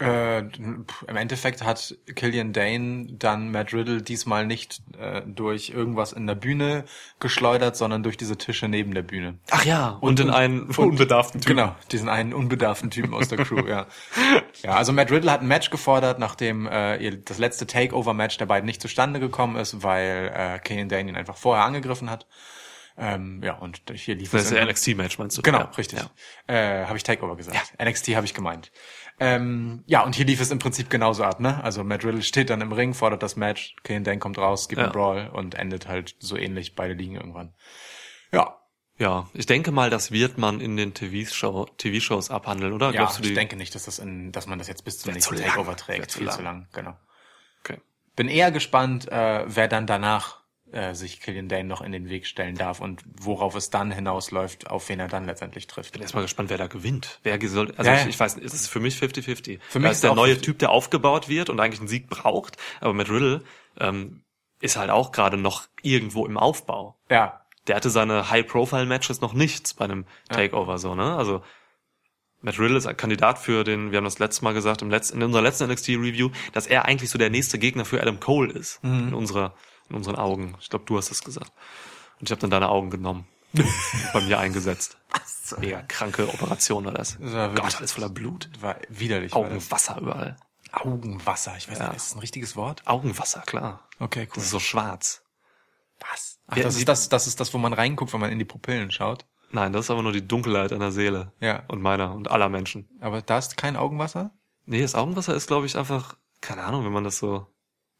Äh, Im Endeffekt hat Killian Dane dann Matt Riddle diesmal nicht äh, durch irgendwas in der Bühne geschleudert, sondern durch diese Tische neben der Bühne. Ach ja, und, in einen unbedarften Typen. Genau, diesen einen unbedarften Typen aus der Crew, ja. Ja, also Matt Riddle hat ein Match gefordert, nachdem äh, ihr das letzte Takeover-Match der beiden nicht zustande gekommen ist, weil äh, Killian Dane ihn einfach vorher angegriffen hat. Ähm, ja, und hier lief Das es ist im- der NXT-Match, meinst du? Genau, Ja. richtig. Ja. Äh, habe ich Takeover gesagt. NXT habe ich gemeint. Ähm, ja, und hier lief es im Prinzip genauso ab, ne? Also Matt Riddle steht dann im Ring, fordert das Match, Killian Dane kommt raus, gibt Ja. einen Brawl und endet halt so ähnlich, beide liegen irgendwann. Ja, Ja, ich denke mal, das wird man in den TV-Show, TV-Shows abhandeln, oder? ja, Glaubst du ich die? denke nicht, dass das in, dass man das jetzt bis zum Wär nächsten. Takeover Wär trägt. zu Viel lang. zu lang, genau. Okay. bin eher gespannt, äh, wer dann danach äh, sich Killian Dane noch in den Weg stellen darf und worauf es dann hinausläuft, auf wen er dann letztendlich trifft. bin erstmal gespannt, wer da gewinnt. Wer soll, also Ja, ich, ja. ich weiß nicht, es ist für mich 50-50. Für mich ist der neue 50. Typ, der aufgebaut wird und eigentlich einen Sieg braucht. Aber mit Riddle ähm, ist halt auch gerade noch irgendwo im Aufbau. Ja, Der hatte seine High-Profile-Matches noch nichts bei einem Takeover so, ne? Also Matt Riddle ist ein Kandidat für den, wir haben das letzte Mal gesagt, im letzten, in unserer letzten NXT-Review, dass er eigentlich so der nächste Gegner für Adam Cole ist. Mhm. In unserer, in unseren Augen. Ich glaube, du hast es gesagt. Und ich habe dann deine Augen genommen. bei mir eingesetzt. Mega kranke Operation war das. Das war Gott, alles voller Blut. war widerlich. war. Augenwasser überall. Augenwasser, ich weiß Ja. nicht, ist das ein richtiges Wort? Augenwasser, klar. Okay, cool. Das ist so schwarz. Was? Ach, das ist das, das ist das, wo man reinguckt, wenn man in die Pupillen schaut. Nein, das ist aber nur die Dunkelheit einer Seele. Ja. Und meiner und aller Menschen. Aber da ist kein Augenwasser? Nee, das Augenwasser ist, glaube ich, einfach, keine Ahnung, wenn man das so.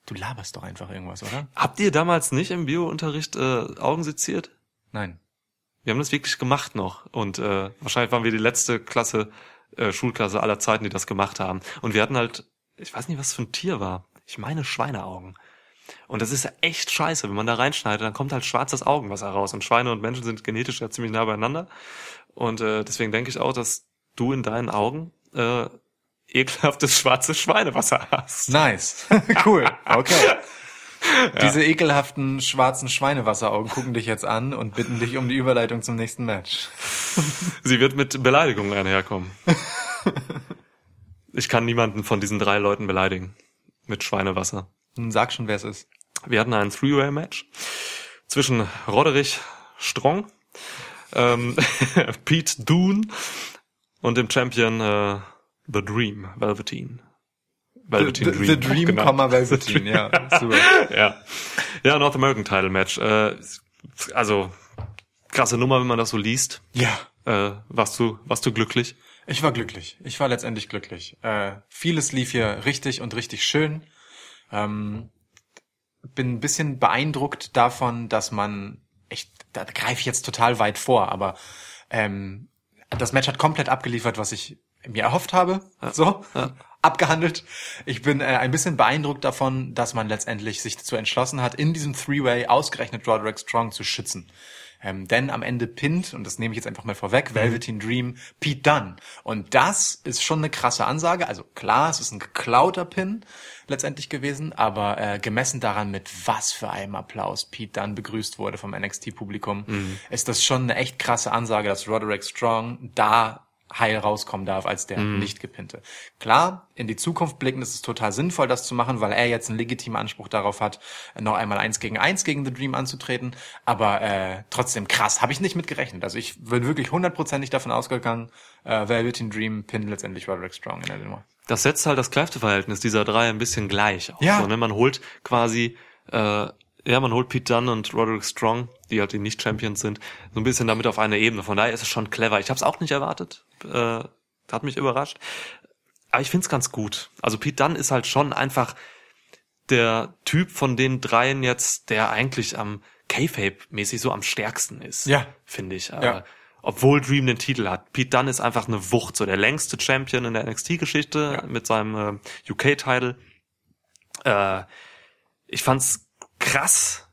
Du laberst doch einfach irgendwas, oder? Habt ihr damals nicht im Biounterricht äh, Augen seziert? Nein. Wir haben das wirklich gemacht noch. Und äh, wahrscheinlich waren wir die letzte Klasse, äh, Schulklasse aller Zeiten, die das gemacht haben. Und wir hatten halt, ich weiß nicht, was für ein Tier war. Ich meine Schweineaugen. Und das ist ja echt scheiße. Wenn man da reinschneidet, dann kommt halt schwarzes Augenwasser raus. Und Schweine und Menschen sind genetisch ja ziemlich nah beieinander. Und äh, deswegen denke ich auch, dass du in deinen Augen äh, ekelhaftes schwarzes Schweinewasser hast. Nice. cool. Okay. Diese ekelhaften schwarzen Schweinewasseraugen gucken dich jetzt an und bitten dich um die Überleitung zum nächsten Match. Sie wird mit Beleidigungen einherkommen. Ich kann niemanden von diesen drei Leuten beleidigen. Mit Schweinewasser. Nun Sag schon, wer es ist. Wir hatten ein Three-Way-Match zwischen Roderick Strong, ähm, Pete Dune und dem Champion äh, The Dream, Velveteen. The, the, the Dream, genau. Komma Velveteen, ja. Super. ja. Ja, North American Title Match. Äh, also krasse Nummer, wenn man das so liest. Ja. Äh, warst du, warst du glücklich? Ich war glücklich. Ich war letztendlich glücklich. Äh, vieles lief hier richtig und richtig schön. Ähm, bin ein bisschen beeindruckt davon, dass man, echt, da greife ich jetzt total weit vor, aber ähm, das Match hat komplett abgeliefert, was ich mir erhofft habe. So, abgehandelt. Ich bin äh, ein bisschen beeindruckt davon, dass man letztendlich sich dazu entschlossen hat, in diesem Three-Way ausgerechnet Roderick Strong zu schützen. Ähm, denn am Ende pinnt, und das nehme ich jetzt einfach mal vorweg, Velveteen Dream, Pete Dunne. Und das ist schon eine krasse Ansage. Also klar, es ist ein geklauter Pin letztendlich gewesen, aber äh, gemessen daran, mit was für einem Applaus Pete Dunne begrüßt wurde vom NXT-Publikum, ist das schon eine echt krasse Ansage, dass Roderick Strong da heil rauskommen darf als der nicht gepinte. Klar, in die Zukunft blicken ist es total sinnvoll, das zu machen, weil er jetzt einen legitimen Anspruch darauf hat, noch einmal eins gegen eins gegen The Dream anzutreten. Aber äh, trotzdem krass, habe ich nicht mit gerechnet. Also ich bin wirklich hundertprozentig davon ausgegangen, äh, Velveteen Dream pinnt letztendlich Roderick Strong in der Nummer. Das setzt halt das Kräfteverhältnis dieser drei ein bisschen gleich auf. Ja. So, ne? Man holt quasi, äh, ja, man holt Pete Dunne und Roderick Strong, die halt die Nicht-Champions sind, so ein bisschen damit auf eine Ebene. Von daher ist es schon clever. Ich habe es auch nicht erwartet. Äh, hat mich überrascht. Aber ich find's ganz gut. Also Pete Dunne ist halt schon einfach der Typ von den dreien jetzt, der eigentlich am K-Fape-mäßig so am stärksten ist. Ja. Finde ich. Ja. Obwohl Dream den Titel hat. Pete Dunne ist einfach eine Wucht, so der längste Champion in der NXT-Geschichte Ja. mit seinem äh, UK-Title. Äh, ich fand's krass,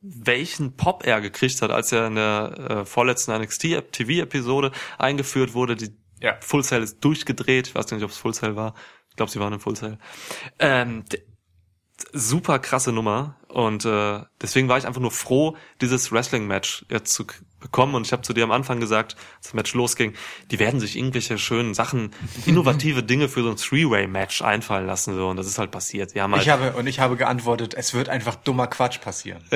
welchen Pop er gekriegt hat, als er in der äh, vorletzten NXT-TV-Episode eingeführt wurde. Die Ja. Full Sail ist durchgedreht. Ich weiß nicht, ob es Full Sail war. Ich glaube, sie waren im Full Sail. Ähm, super krasse Nummer und äh, deswegen war ich einfach nur froh, dieses Wrestling-Match jetzt zu bekommen und ich habe zu dir am Anfang gesagt, als das Match losging, die werden sich irgendwelche schönen Sachen, innovative Dinge für so ein Three-Way-Match einfallen lassen so und das ist halt passiert. Die haben halt Ich habe und ich habe geantwortet, es wird einfach dummer Quatsch passieren.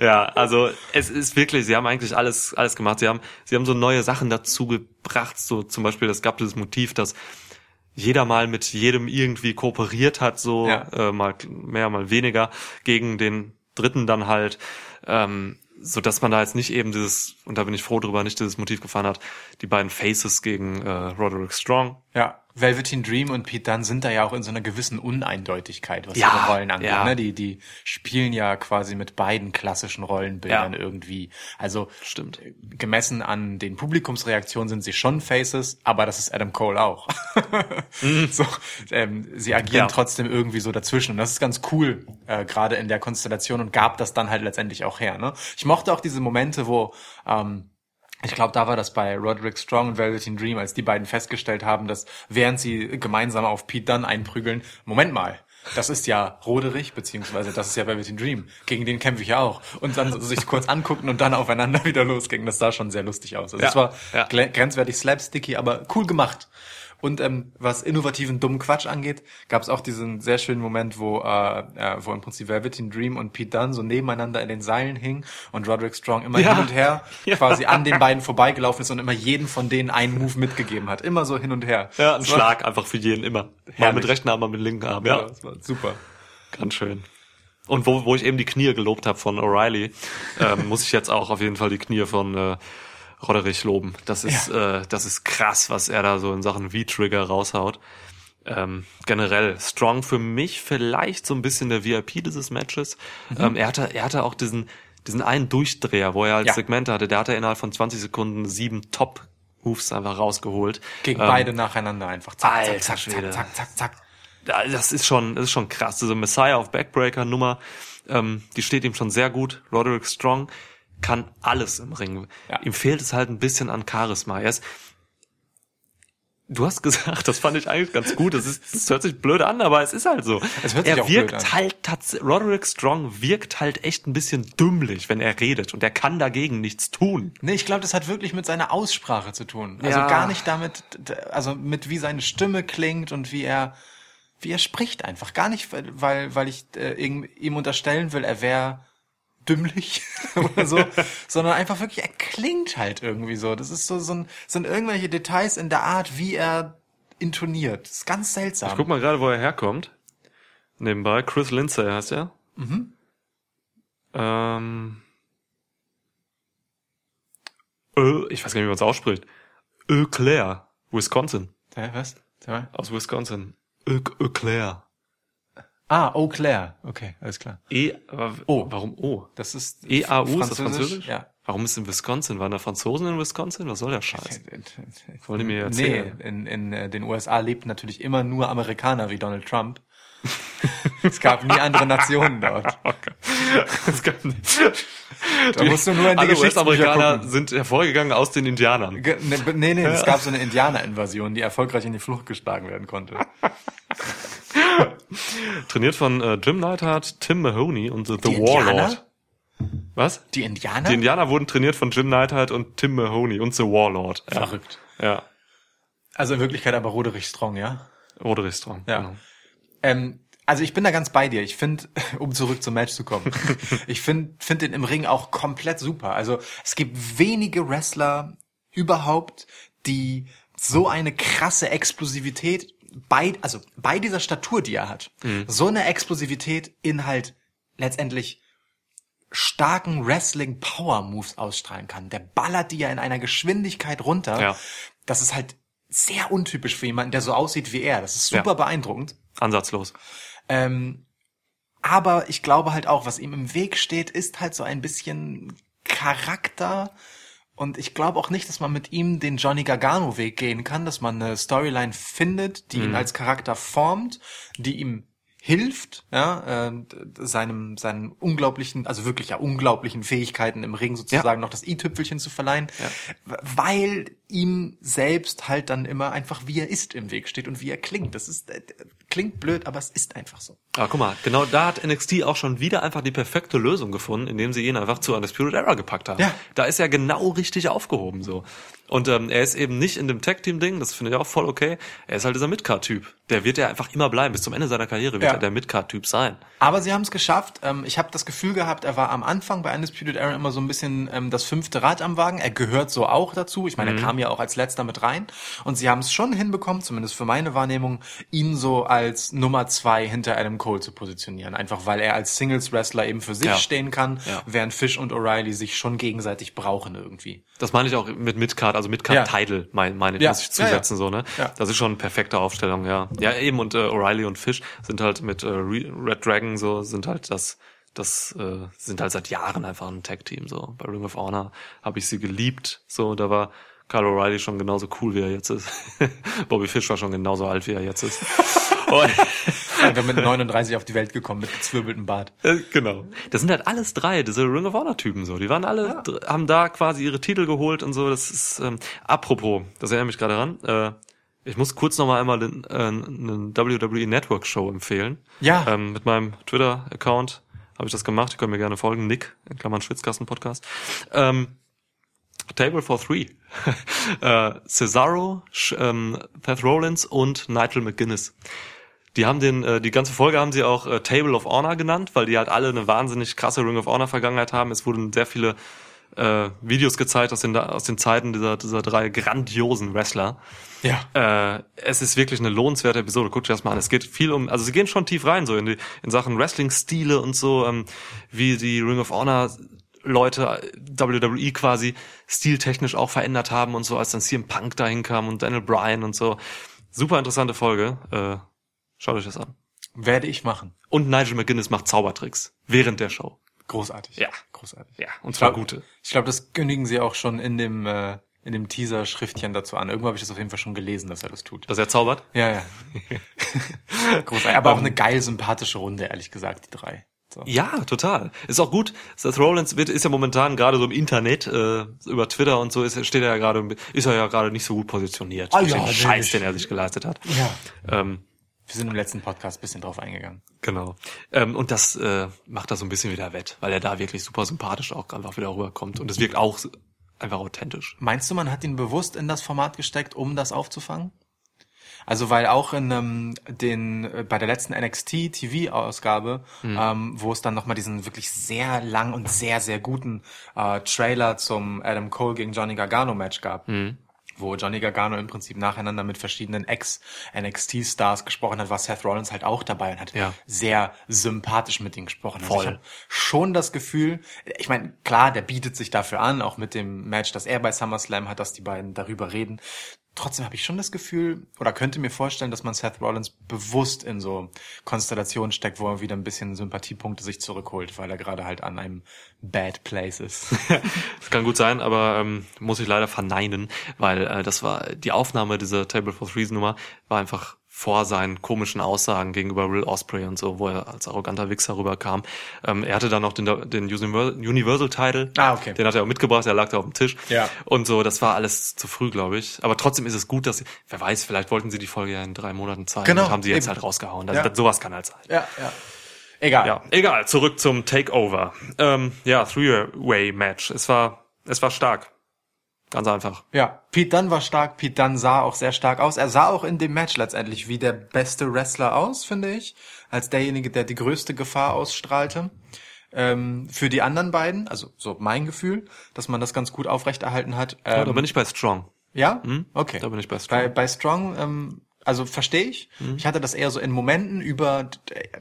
ja, also es ist wirklich, sie haben eigentlich alles, alles gemacht. Sie haben, sie haben so neue Sachen dazu gebracht, so zum Beispiel, es gab dieses Motiv, dass jeder mal mit jedem irgendwie kooperiert hat, so Ja. äh, mal mehr, mal weniger gegen den Dritten dann halt, ähm, so dass man da jetzt nicht eben dieses, und da bin ich froh drüber, nicht dieses Motiv gefahren hat, die beiden Faces gegen äh, Roderick Strong. Ja. Velveteen Dream und Pete Dunne sind da ja auch in so einer gewissen Uneindeutigkeit, was Ja, ihre Rollen angeht. ja. Ne? Die, die spielen ja quasi mit beiden klassischen Rollenbildern Ja. irgendwie. Also Stimmt. äh, gemessen an den Publikumsreaktionen sind sie schon Faces, aber das ist Adam Cole auch. so, ähm, sie agieren Mhm. Trotzdem irgendwie so dazwischen und das ist ganz cool, äh, gerade in der Konstellation und gab das dann halt letztendlich auch her. Ne? Ich mochte auch diese Momente, wo ähm, ich glaube, da war das bei Roderick Strong und Velveteen Dream, als die beiden festgestellt haben, dass während sie gemeinsam auf Pete Dunne einprügeln, Moment mal, das ist ja Roderich, beziehungsweise das ist ja Velveteen Dream. Gegen den kämpfe ich ja auch. Und dann sich kurz angucken und dann aufeinander wieder losgingen. Das sah schon sehr lustig aus. Also Ja, es war ja. grenzwertig slapsticky, aber cool gemacht. Und ähm, was innovativen dummen Quatsch angeht, gab es auch diesen sehr schönen Moment, wo äh, äh, wo im Prinzip Velveteen Dream und Pete Dunne so nebeneinander in den Seilen hingen und Roderick Strong immer Ja. hin und her Ja. quasi an den beiden vorbeigelaufen ist und immer jeden von denen einen Move mitgegeben hat. Immer so hin und her. Ja, ein Schlag einfach für jeden immer. Mal Herrlich. mit rechten Arm, mal mit linken Arm. Ja, Ja, das war super. ganz schön. Und wo, wo ich eben die Knie gelobt habe von O'Reilly, ähm, muss ich jetzt auch auf jeden Fall die Knie von äh, Roderick loben. Das ist, äh, das ist krass, was er da so in Sachen V-Trigger raushaut. Ähm, generell Strong für mich vielleicht so ein bisschen der VIP dieses Matches. Ähm, er hatte, er hatte auch diesen, diesen einen Durchdreher, wo er als Ja. Segmente hatte. Der hatte innerhalb von 20 Sekunden sieben Top Moves einfach rausgeholt. Gegen Ähm, beide nacheinander einfach. Zack, Alter zack, zack, zack, zack, zack, zack. Ja, das ist schon, das ist schon krass. Diese Messiah of Backbreaker Nummer, ähm, die steht ihm schon sehr gut. Roderick Strong kann alles im Ring. Ja. Ihm fehlt es halt ein bisschen an Charisma. Er ist, du hast gesagt, das fand ich eigentlich ganz gut. Das ist, das hört sich blöd an, aber es ist halt so. Es hört sich er auch blöd wirkt an. halt tatsächlich, Roderick Strong wirkt halt echt ein bisschen dümmlich, wenn er redet und er kann dagegen nichts tun. Nee, ich glaube, das hat wirklich mit seiner Aussprache zu tun. Also Ja. gar nicht damit, also mit wie seine Stimme klingt und wie er, wie er spricht einfach. Gar nicht, weil, weil ich äh, ihm unterstellen will, er wäre dümmlich oder so, sondern einfach wirklich, er klingt halt irgendwie so. Das ist so, so ein, sind irgendwelche Details in der Art, wie er intoniert. Das ist ganz seltsam. Ich guck mal gerade, wo er herkommt. Nebenbei, Chris Lindsay heißt er. Mhm. Ähm, ich weiß gar nicht, wie man es ausspricht. Eau Claire, Wisconsin. Hä, was? Aus Wisconsin. Eau Claire. Ah, Eau Claire. Okay, alles klar. E, aber O. Warum O? Das ist EAU, ist das französisch? Ja. Warum ist in Wisconsin? Waren da Franzosen in Wisconsin? Was soll der Scheiß? Wollt ihr mir Nee, erzählen? in, in äh, den USA lebten natürlich immer nur Amerikaner wie Donald Trump. es gab nie andere Nationen dort. Das kann- Da musst du nur in die Alle US-Amerikaner sind hervorgegangen aus den Indianern. Ge- Nee, nee, nee, es gab so eine Indianer-Invasion, die erfolgreich in die Flucht geschlagen werden konnte. Trainiert von äh, Jim Neidhart, Tim Mahoney und The, The? Warlord. Was? Die Indianer? Die Indianer wurden trainiert von Jim Neidhart und Tim Mahoney und The Warlord. Ja. Verrückt. Ja. Also in Wirklichkeit aber Roderich Strong, ja? Roderick Strong. Ja. Genau. Ähm, also ich bin da ganz bei dir. Ich finde, um zurück zum Match zu kommen, ich finde find den im Ring auch komplett super. Also es gibt wenige Wrestler überhaupt, die so eine krasse Explosivität bei, also bei dieser Statur, die er hat, so eine Explosivität in halt letztendlich starken Wrestling Power Moves ausstrahlen kann. Der ballert die ja in einer Geschwindigkeit runter. Ja. Das ist halt sehr untypisch für jemanden, der so aussieht wie er. Das ist super Ja. beeindruckend. Ansatzlos. Ähm, aber ich glaube halt auch, was ihm im Weg steht, ist halt so ein bisschen Charakter. Und ich glaube auch nicht, dass man mit ihm den Johnny Gargano-Weg gehen kann, dass man eine Storyline findet, die ihn als Charakter formt, die ihm hilft, ja, äh, seinem, seinen unglaublichen, also wirklich ja unglaublichen Fähigkeiten im Ring sozusagen noch das i-Tüpfelchen zu verleihen, weil ihm selbst halt dann immer einfach, wie er ist, im Weg steht und wie er klingt. Das ist, äh, klingt blöd, aber es ist einfach so. Aber guck mal, genau da hat NXT auch schon wieder einfach die perfekte Lösung gefunden, indem sie ihn einfach zu Undisputed Era gepackt haben. Ja. Da ist er genau richtig aufgehoben so. Und ähm, er ist eben nicht in dem Tag-Team-Ding, das finde ich auch voll okay. Er ist halt dieser Midcard-Typ. Der wird ja einfach immer bleiben. Bis zum Ende seiner Karriere wird Ja. er der Midcard-Typ sein. Aber sie haben es geschafft. Ähm, ich habe das Gefühl gehabt, er war am Anfang bei Undisputed Era immer so ein bisschen ähm, das fünfte Rad am Wagen. Er gehört so auch dazu. Ich meine, er kam ja auch als letzter mit rein. Und sie haben es schon hinbekommen, zumindest für meine Wahrnehmung, ihn so als als Nummer zwei hinter Adam Cole zu positionieren. Einfach weil er als Singles-Wrestler eben für sich Ja. stehen kann, Ja. während Fish und O'Reilly sich schon gegenseitig brauchen irgendwie. Das meine ich auch mit Midcard, also Midcard Title, mein, meine ich, Ja. muss ich Ja, ja. zusetzen, so, ne? Ja. Das ist schon eine perfekte Aufstellung, ja. Ja, eben, und äh, O'Reilly und Fish sind halt mit äh, Re- Red Dragon so, sind halt das, das äh, sind halt seit Jahren einfach ein Tag-Team, so. Bei Ring of Honor habe ich sie geliebt, so, da war Kyle O'Reilly schon genauso cool, wie er jetzt ist. Bobby Fish war schon genauso alt, wie er jetzt ist. Und, Einfach mit 39 auf die Welt gekommen, mit gezwirbeltem Bart. Äh, genau. Das sind halt alles drei, diese Ring of Honor Typen so. Die waren alle, dr- haben da quasi ihre Titel geholt und so. Das ist, ähm, apropos, das erinnert mich gerade ran. Äh, ich muss kurz noch mal einmal den, äh, einen WWE Network Show empfehlen. Ja. Ähm, mit meinem Twitter Account habe ich das gemacht. Ihr könnt mir gerne folgen. Nick, in Klammern Schwitzkasten Podcast. Ähm, Table for Three. äh, Cesaro, Sh ähm, Seth Rollins und Nigel McGuinness. Die haben den, äh, die ganze Folge haben sie auch äh, Table of Honor genannt, weil die halt alle eine wahnsinnig krasse Ring of Honor Vergangenheit haben. Es wurden sehr viele äh, Videos gezeigt aus den, aus den Zeiten dieser, dieser drei grandiosen Wrestler. Ja. Äh, es ist wirklich eine lohnenswerte Episode. Guckt euch das mal an. Es geht viel um, also sie gehen schon tief rein, so in die, in Sachen Wrestling-Stile und so, ähm, wie die Ring of Honor Leute, WWE quasi stiltechnisch auch verändert haben und so, als dann CM Punk dahin kam und Daniel Bryan und so. Super interessante Folge. Äh, schaut euch das an. Werde ich machen. Und Nigel McGuinness macht Zaubertricks während der Show. Großartig. Ja. Großartig. Ja, und Ich zwar glaub- gute. Ich glaube, das kündigen sie auch schon in dem, äh, in dem Teaser-Schriftchen dazu an. Irgendwo habe ich das auf jeden Fall schon gelesen, dass er das tut. Dass er zaubert. Ja, ja. Großartig. Aber auch eine geil sympathische Runde, ehrlich gesagt, die drei. So. Ja, total. Ist auch gut. Seth Rollins wird, ist ja momentan gerade so im Internet, äh, über Twitter und so, ist, steht er ja gerade, ist er ja gerade nicht so gut positioniert. Ah, durch ja, den Scheiß, den er sich geleistet hat. Ja. Ähm, Wir sind im letzten Podcast ein bisschen drauf eingegangen. genau. Ähm, und das äh, macht das so ein bisschen wieder wett, weil er da wirklich super sympathisch auch einfach wieder rüberkommt. Und es wirkt auch einfach authentisch. Meinst du, man hat ihn bewusst in das Format gesteckt, um das aufzufangen? Also weil auch in ähm, den äh, bei der letzten NXT TV Ausgabe, ähm, wo es dann noch mal diesen wirklich sehr lang und sehr sehr guten äh, Trailer zum Adam Cole gegen Johnny Gargano Match gab. Wo Johnny Gargano im Prinzip nacheinander mit verschiedenen Ex-NXT-Stars gesprochen hat, war Seth Rollins halt auch dabei und hat Ja. sehr sympathisch mit ihm gesprochen. Also Voll. hab schon das Gefühl, ich meine, klar, der bietet sich dafür an, auch mit dem Match, das er bei SummerSlam hat, dass die beiden darüber reden. Trotzdem habe ich schon das Gefühl, oder könnte mir vorstellen, dass man Seth Rollins bewusst in so Konstellationen steckt, wo er wieder ein bisschen Sympathiepunkte sich zurückholt, weil er gerade halt an einem Bad Place ist. Das kann gut sein, aber ähm, muss ich leider verneinen, weil äh, das war die Aufnahme dieser Table for Threes Nummer war einfach vor seinen komischen Aussagen gegenüber Will Osprey und so, wo er als arroganter Wichser rüberkam. Ähm, er hatte dann noch den, den Universal, Universal Title. Ah, okay. Den hat er auch mitgebracht, der lag da auf dem Tisch. Ja. Und so, das war alles zu früh, glaube ich. Aber trotzdem ist es gut, dass sie, wer weiß, vielleicht wollten sie die Folge ja in drei Monaten zeigen Genau, und haben sie jetzt eben. halt rausgehauen. Also, Ja. das, sowas kann halt sein. ja, ja. Egal. Ja, egal, zurück zum Takeover. Ähm, ja, Three-Way-Match. Es war, es war stark. Ganz einfach. Ja, Pete Dunne war stark, Pete Dunne sah auch sehr stark aus. Er sah auch in dem Match letztendlich wie der beste Wrestler aus, finde ich, als derjenige, der die größte Gefahr ausstrahlte. Ähm, für die anderen beiden, also so mein Gefühl, dass man das ganz gut aufrechterhalten hat. Ja, Ähm, da bin ich bei Strong. ja? Okay. da bin ich bei Strong. Bei, bei Strong, ähm, also verstehe ich. Ich hatte das eher so in Momenten über,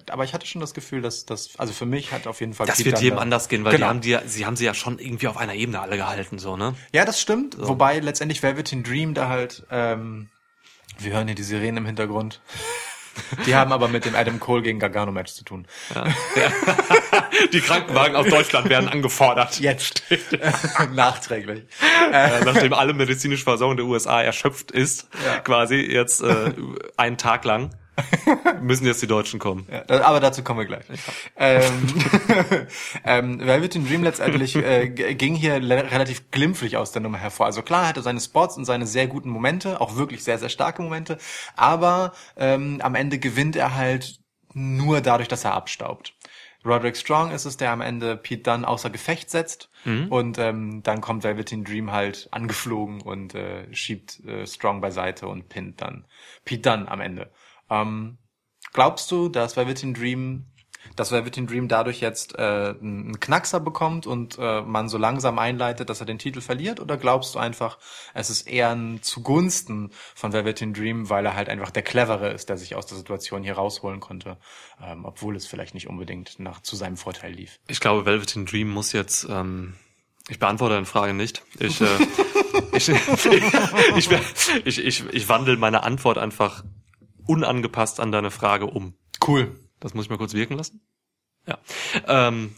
aber ich hatte schon das Gefühl, dass das, also für mich hat auf jeden Fall Das Pete wird jedem da- anders gehen, weil Genau. die haben die, sie haben sie ja schon irgendwie auf einer Ebene alle gehalten, so, ne? Ja, das stimmt. Wobei letztendlich Velveteen Dream da halt, ähm, wir hören hier die Sirenen im Hintergrund. Die haben aber mit dem Adam Cole gegen Gargano Match zu tun. Die Krankenwagen aus Deutschland werden angefordert. Jetzt. Nachträglich. Äh, nachdem alle medizinische Versorgung der USA erschöpft ist, Ja. quasi jetzt äh, einen Tag lang, müssen jetzt die Deutschen kommen. Ja, aber dazu kommen wir gleich. Ähm, ähm, Velveteen Dream letztendlich äh, ging hier relativ glimpflich aus der Nummer hervor. Also klar, er hatte seine Spots und seine sehr guten Momente, auch wirklich sehr, sehr starke Momente, aber ähm, am Ende gewinnt er halt nur dadurch, dass er abstaubt. Roderick Strong ist es, der am Ende Pete Dunne außer Gefecht setzt und ähm, dann kommt Velveteen Dream halt angeflogen und äh, schiebt äh, Strong beiseite und pinnt dann Pete Dunne am Ende. Ähm, glaubst du, dass Velveteen Dream dass Velveteen Dream dadurch jetzt äh, einen Knackser bekommt und äh, man so langsam einleitet, dass er den Titel verliert? Oder glaubst du einfach, es ist eher ein zugunsten von Velveteen Dream, weil er halt einfach der Clevere ist, der sich aus der Situation hier rausholen konnte, ähm, obwohl es vielleicht nicht unbedingt nach zu seinem Vorteil lief? Ich glaube, Velveteen Dream muss jetzt. Ähm, ich beantworte deine Frage nicht. Ich, äh, ich, ich, ich, ich, ich wandle meine Antwort einfach unangepasst an deine Frage um. Cool. Das muss ich mal kurz wirken lassen. Ja. Ähm,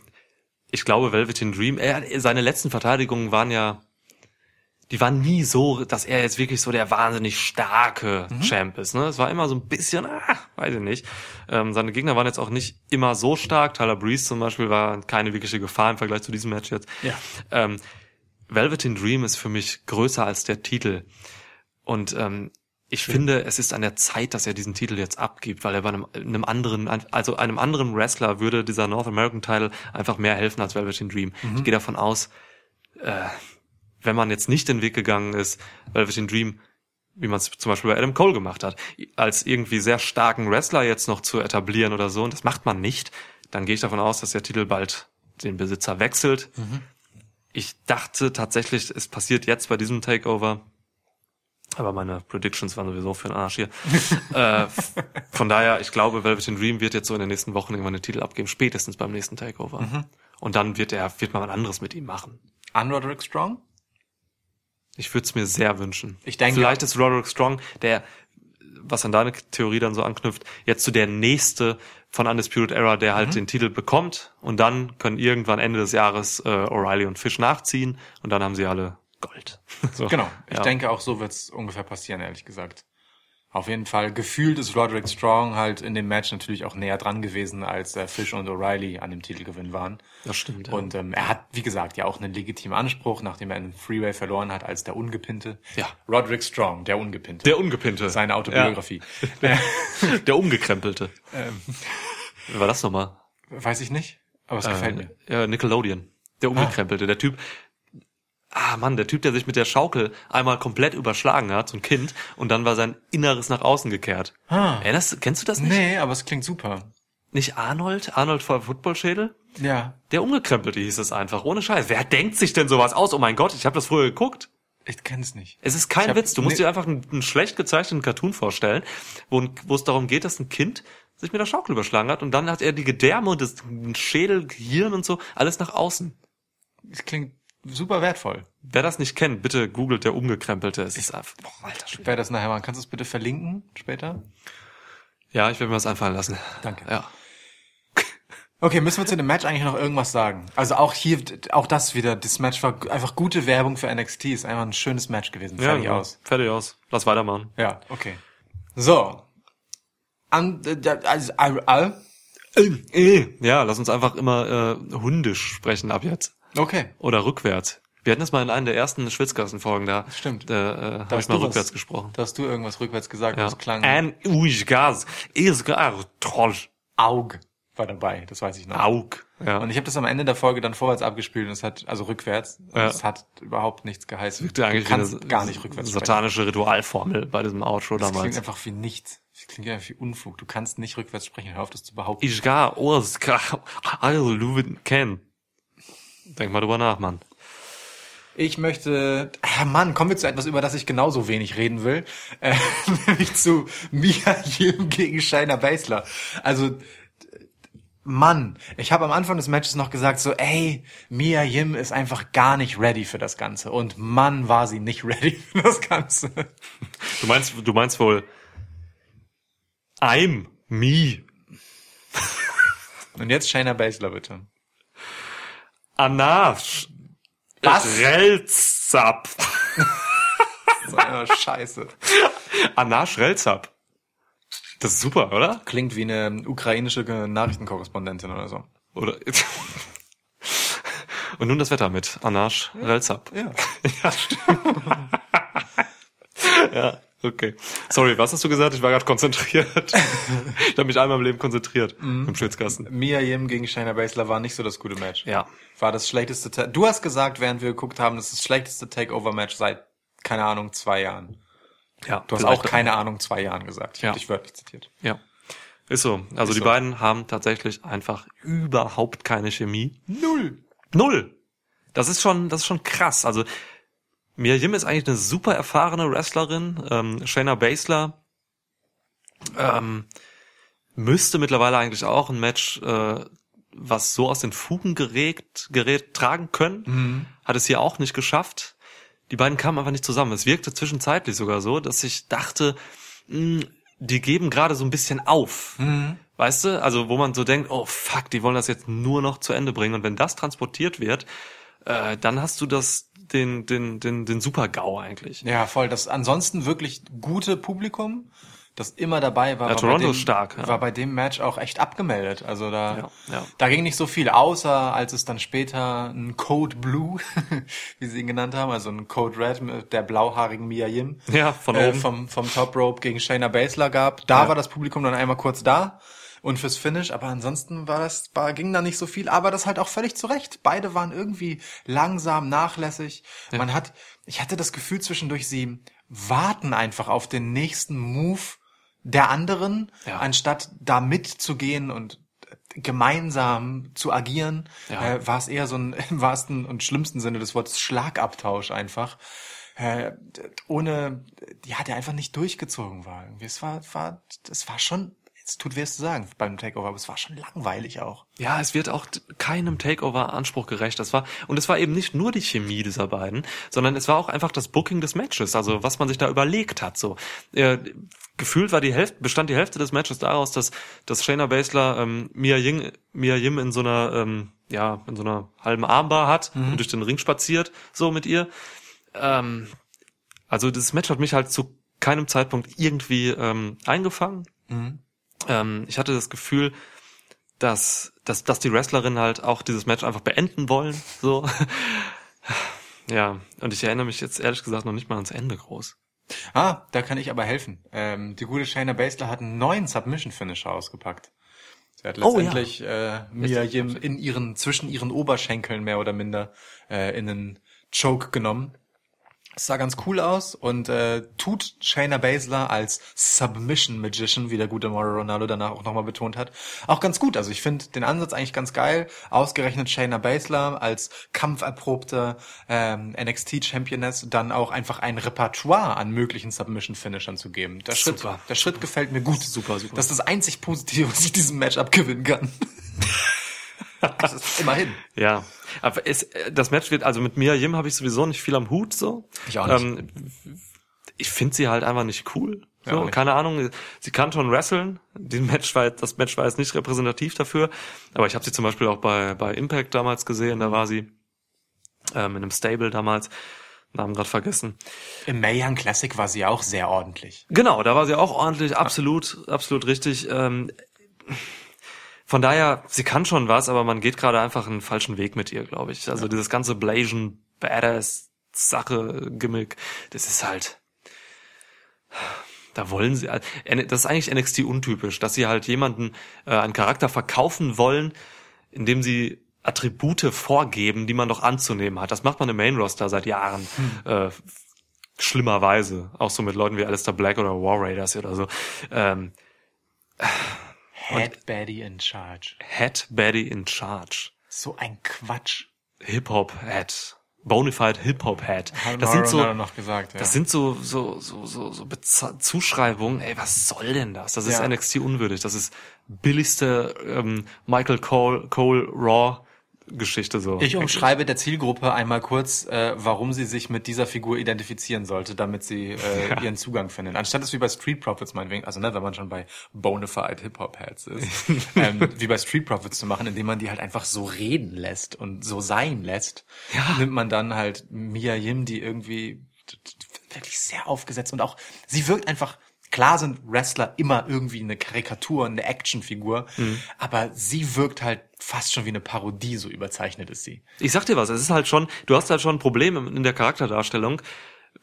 ich glaube, Velveteen Dream, er, seine letzten Verteidigungen waren ja, die waren nie so, dass er jetzt wirklich so der wahnsinnig starke Champ ist. Ne? Es war immer so ein bisschen, ah, weiß ich nicht. Ähm, seine Gegner waren jetzt auch nicht immer so stark. Tyler Breeze zum Beispiel war keine wirkliche Gefahr im Vergleich zu diesem Match jetzt. Ja. Ähm, Velveteen Dream ist für mich größer als der Titel. Und ähm, ich finde, es ist an der Zeit, dass er diesen Titel jetzt abgibt, weil er bei einem, einem anderen, also einem anderen Wrestler würde dieser North American Title einfach mehr helfen als Velveteen Dream. Ich gehe davon aus, äh, wenn man jetzt nicht den Weg gegangen ist, Velveteen Dream, wie man es zum Beispiel bei Adam Cole gemacht hat, als irgendwie sehr starken Wrestler jetzt noch zu etablieren oder so, und das macht man nicht, dann gehe ich davon aus, dass der Titel bald den Besitzer wechselt. Ich dachte tatsächlich, es passiert jetzt bei diesem Takeover, aber meine Predictions waren sowieso für den Arsch hier. äh, von daher, ich glaube, Velveteen Dream wird jetzt so in den nächsten Wochen irgendwann den Titel abgeben, spätestens beim nächsten Takeover. Und dann wird er, wird man was anderes mit ihm machen. An Roderick Strong? Ich würde es mir sehr wünschen. Ich denke- Vielleicht ist Roderick Strong, der, was an deine Theorie dann so anknüpft, jetzt zu der nächste von Undisputed Era, der Mhm. halt den Titel bekommt und dann können irgendwann Ende des Jahres äh, O'Reilly und Fish nachziehen und dann haben sie alle Gold. So. Genau. Ich Ja. denke, auch so wird es ungefähr passieren, ehrlich gesagt. Auf jeden Fall. Gefühlt ist Roderick Strong halt in dem Match natürlich auch näher dran gewesen, als äh, Fish und O'Reilly an dem Titelgewinn waren. Das stimmt. Ja. Und ähm, er hat, wie gesagt, ja auch einen legitimen Anspruch, nachdem er einen Freeway verloren hat als der Ungepinnte. Ja. Roderick Strong, der Ungepinnte. der Ungepinnte. Seine Autobiografie. Ja. Der Umgekrempelte. Ähm, Wie war das nochmal? weiß ich nicht, aber es gefällt mir. Ja, Nickelodeon. Der Umgekrempelte. Der Typ. Ah, Mann, der Typ, der sich mit der Schaukel einmal komplett überschlagen hat, so ein Kind, und dann war sein Inneres nach außen gekehrt. Ah. Erinnerst, kennst du das nicht? Nee, aber es klingt super. Nicht Arnold? Arnold vor Footballschädel? Ja. Der Umgekrempelte hieß es einfach, ohne Scheiß. Wer denkt sich denn sowas aus? Oh mein Gott, ich habe das früher geguckt. Ich kenn's nicht. Es ist kein hab- Witz. Du musst nee. dir einfach einen, einen schlecht gezeichneten Cartoon vorstellen, wo, wo es darum geht, dass ein Kind sich mit der Schaukel überschlagen hat und dann hat er die Gedärme und das Schädel, Gehirn und so alles nach außen. Es klingt super wertvoll. Wer das nicht kennt, bitte googelt der Umgekrempelte. Es ist einfach, boah, alter Schwede. Ich werde das nachher machen. Kannst du es bitte verlinken später? Ja, ich werde mir was einfallen lassen. Danke. Ja. Okay, müssen wir zu dem Match eigentlich noch irgendwas sagen? Also auch hier, auch das wieder, das Match war einfach gute Werbung für NXT, ist einfach ein schönes Match gewesen. Fertig ja, aus. Fertig aus. Lass weitermachen. Ja, okay. So. An, äh, also, äh, Äh, Ja, lass uns einfach immer äh, hundisch sprechen ab jetzt. Okay. Oder rückwärts. Wir hatten das mal in einer der ersten Schwitzkassenfolgen da. Stimmt. Da äh, habe ich hast mal du was- rückwärts gesprochen. Da hast du irgendwas rückwärts gesagt, Ja. das klang Ein Uigas. Ist gar troll. Aug war dabei, das weiß ich noch. Aug. Ja. Und ich habe das am Ende der Folge dann vorwärts abgespielt und es hat, also rückwärts, und Ja. es hat überhaupt nichts geheißen. wirkte eigentlich du kannst gar nicht rückwärts sprechen. satanische Ritualformel bei diesem Outro Das klingt damals. einfach wie nichts. Das klingt einfach wie Unfug. Du kannst nicht rückwärts sprechen. Hör auf, das zu behaupten. Ich gar. Also Lubin Ken. Denk mal drüber nach, Mann. Ich möchte, ah Mann, kommen wir zu etwas, über das ich genauso wenig reden will, äh, nämlich zu Mia Yim gegen Shayna Baszler. Also, Mann, ich habe am Anfang des Matches noch gesagt so, ey, Mia Yim ist einfach gar nicht ready für das Ganze. Und Mann, war sie nicht ready für das Ganze. Du meinst, du meinst wohl I'm me. Und jetzt Shayna Baszler bitte. Anasch. Was? Relzap. So eine Scheiße. Anasch Relzap. Das ist super, oder? Klingt wie eine ukrainische Nachrichtenkorrespondentin oder so. Oder? Und nun das Wetter mit Anasch Relzap. Ja. Ja, stimmt. ja, okay. Sorry, was hast du gesagt? Ich war gerade konzentriert. ich habe mich einmal im Leben konzentriert im Schwitzkasten. Mia Yim gegen Shayna Baszler war nicht so das gute Match. Ja. War das schlechteste. Ta du hast gesagt, während wir geguckt haben, das ist das schlechteste Takeover-Match seit keine Ahnung zwei Jahren. Ja, Du hast auch keine Ahnung zwei Jahren gesagt. Ich Ja. hab dich wörtlich zitiert. Ja. Ist so. Also Ist die so. beiden haben tatsächlich einfach überhaupt keine Chemie. Null. Null. Das ist schon, das ist schon krass. Also Mia Yim ist eigentlich eine super erfahrene Wrestlerin. Ähm, Shayna Baszler ähm, müsste mittlerweile eigentlich auch ein Match, äh, was so aus den Fugen geregt, gerät, tragen können. Hat es hier auch nicht geschafft. Die beiden kamen einfach nicht zusammen. Es wirkte zwischenzeitlich sogar so, dass ich dachte, mh, die geben gerade so ein bisschen auf. Weißt du? Also wo man so denkt, oh fuck, die wollen das jetzt nur noch zu Ende bringen. Und wenn das transportiert wird, äh, dann hast du das, den, den, den, den Super-GAU eigentlich. Ja, voll. Das ansonsten wirklich gute Publikum, das immer dabei war. Ja, war Toronto bei dem, stark, ja. War bei dem Match auch echt abgemeldet. Also da, Ja, ja. da ging nicht so viel, außer als es dann später ein Code Blue, wie sie ihn genannt haben, also ein Code Red mit der blauhaarigen Mia Yim. Ja, von äh, oben. vom, vom Top Rope gegen Shayna Baszler gab. Da war das Publikum dann einmal kurz da und fürs Finish, aber ansonsten war das, war, ging da nicht so viel, aber das halt auch völlig zurecht. Beide waren irgendwie langsam, nachlässig. Man hat, ich hatte das Gefühl zwischendurch, sie warten einfach auf den nächsten Move der anderen, Ja. anstatt da mitzugehen und gemeinsam zu agieren, Ja. äh, war es eher so ein im wahrsten und schlimmsten Sinne des Wortes Schlagabtausch einfach. Äh, ohne, ja, der einfach nicht durchgezogen war. Irgendwie. Es war, war, das war schon, es tut weh es zu sagen beim Takeover, aber es war schon langweilig auch. Ja, es wird auch keinem Takeover-Anspruch gerecht. Das war, und es war eben nicht nur die Chemie dieser beiden, sondern es war auch einfach das Booking des Matches, also was man sich da überlegt hat, so. Äh, gefühlt war die Hälfte, bestand die Hälfte des Matches daraus, dass, dass Shayna Baszler, ähm, Mia Ying, Mia Yim in so einer, ähm, ja, in so einer halben Armbar hat und durch den Ring spaziert, so mit ihr. Ähm, also das Match hat mich halt zu keinem Zeitpunkt irgendwie ähm, eingefangen. Ähm, ich hatte das Gefühl, dass, dass, dass die Wrestlerinnen halt auch dieses Match einfach beenden wollen. So. Ja, und ich erinnere mich jetzt ehrlich gesagt noch nicht mal ans Ende groß. Ah, da kann ich aber helfen. Ähm, die gute Shayna Baszler hat einen neuen Submission-Finisher ausgepackt. Sie hat Oh, ja. letztendlich äh, Yim in ihren, zwischen ihren Oberschenkeln mehr oder minder äh, in einen Choke genommen. Es sah ganz cool aus und äh, tut Shayna Baszler als Submission Magician, wie der gute Mauro Ronaldo danach auch nochmal betont hat, auch ganz gut. Also ich finde den Ansatz eigentlich ganz geil. Ausgerechnet Shayna Baszler als kampferprobte ähm, NXT-Championess dann auch einfach ein Repertoire an möglichen Submission-Finishern zu geben. Der Schritt, Super. der Schritt gefällt mir gut. Super, super. Das ist das einzig Positive, was ich diesem Match abgewinnen kann. das ist immerhin. Ja, aber es, das Match wird, also mit Mia Yim habe ich sowieso nicht viel am Hut, so. Ich auch nicht. Ähm, ich finde sie halt einfach nicht cool. Ja, So, nicht. keine Ahnung, sie kann schon wresteln. Die Match war, das Match war jetzt nicht repräsentativ dafür. Aber ich habe sie zum Beispiel auch bei, bei Impact damals gesehen, da war sie ähm, in einem Stable damals. Namen gerade vergessen. Im Young Classic war sie auch sehr ordentlich. Genau, da war sie auch ordentlich, absolut, absolut richtig. Ähm, von daher, sie kann schon was, aber man geht gerade einfach einen falschen Weg mit ihr, glaube ich. Also dieses ganze Blasian Badass Sache Gimmick, das ist halt da wollen sie das ist eigentlich NXT untypisch, dass sie halt jemanden äh, einen Charakter verkaufen wollen, indem sie Attribute vorgeben, die man doch anzunehmen hat. Das macht man im Main Roster seit Jahren. Äh, schlimmerweise. Auch so mit Leuten wie Alistair Black oder War Raiders oder so. Ähm, Head Baddie in Charge. Head Baddie in Charge. So ein Quatsch. Hip-Hop Head. Bonafide Hip-Hop Head. Hat Das sind so, noch gesagt, ja. das sind so, so, so, so, so Beza- Zuschreibungen. Ey, was soll denn das? Das ist Ja. NXT unwürdig. Das ist billigste ähm, Michael Cole, Cole Raw Geschichte so. Ich umschreibe der Zielgruppe einmal kurz, äh, warum sie sich mit dieser Figur identifizieren sollte, damit sie äh, ihren Zugang finden. Anstatt es wie bei Street Profits meinetwegen, also ne, wenn man schon bei Bonafide Hip-Hop-Heads ist, ähm, wie bei Street Profits zu machen, indem man die halt einfach so reden lässt und so sein lässt, nimmt man dann halt Mia Yim, die irgendwie wirklich sehr aufgesetzt und auch, sie wirkt einfach Klar sind Wrestler immer irgendwie eine Karikatur, eine Actionfigur, aber sie wirkt halt fast schon wie eine Parodie, so überzeichnet ist sie. Ich sag dir was, es ist halt schon, du hast halt schon ein Problem in der Charakterdarstellung,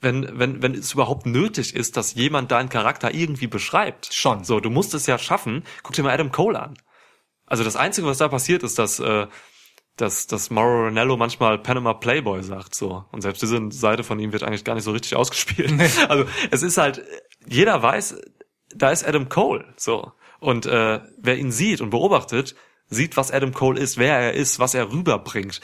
wenn, wenn, wenn es überhaupt nötig ist, dass jemand deinen Charakter irgendwie beschreibt. Schon. So, du musst es ja schaffen. Guck dir mal Adam Cole an. Also das Einzige, was da passiert, ist, dass, äh, dass, dass Mauro Ranello manchmal Panama Playboy sagt, so. Und selbst diese Seite von ihm wird eigentlich gar nicht so richtig ausgespielt. Also, es ist halt, jeder weiß, da ist Adam Cole, so. Und äh, wer ihn sieht und beobachtet, sieht, was Adam Cole ist, wer er ist, was er rüberbringt.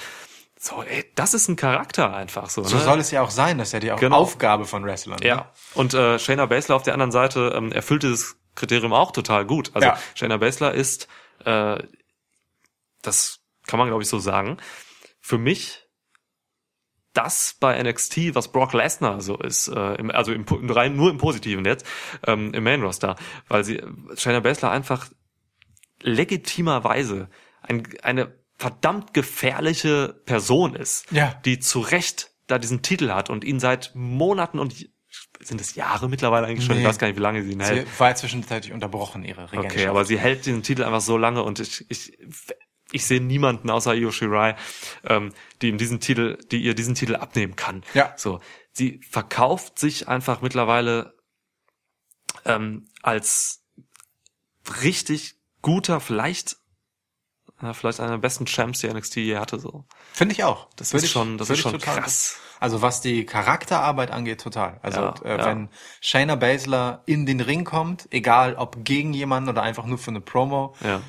So, ey, das ist ein Charakter einfach so. So ne? soll es ja auch sein, das ist ja die Genau. Aufgabe von Wrestlern. ne? Ja. Und äh, Shayna Baszler auf der anderen Seite ähm, erfüllt dieses Kriterium auch total gut. Also Ja. Shayna Baszler ist, äh, das kann man glaube ich so sagen, für mich das bei NXT, was Brock Lesnar so ist, äh, im, also im, rein nur im Positiven jetzt, ähm, im Main Roster, weil sie Shayna Baszler einfach legitimerweise ein, eine verdammt gefährliche Person ist, Ja. die zu Recht da diesen Titel hat und ihn seit Monaten und sind es Jahre mittlerweile eigentlich schon, ich Nee. weiß gar nicht, wie lange sie ihn hält. Sie war zwischenzeitlich unterbrochen, ihre Regentschaft. Okay, aber sie hält diesen Titel einfach so lange und ich, ich, ich sehe niemanden außer Io Shirai, ähm, die ihm diesen Titel, die ihr diesen Titel abnehmen kann. Ja. So, sie verkauft sich einfach mittlerweile ähm, als richtig guter, vielleicht, ja, vielleicht einer der besten Champs, die NXT je hatte. So, Finde ich auch. das Würde ist ich- schon, das ist schon total- krass. Also was die Charakterarbeit angeht, total. Also Ja, äh, ja. wenn Shayna Baszler in den Ring kommt, egal ob gegen jemanden oder einfach nur für eine Promo, Ja,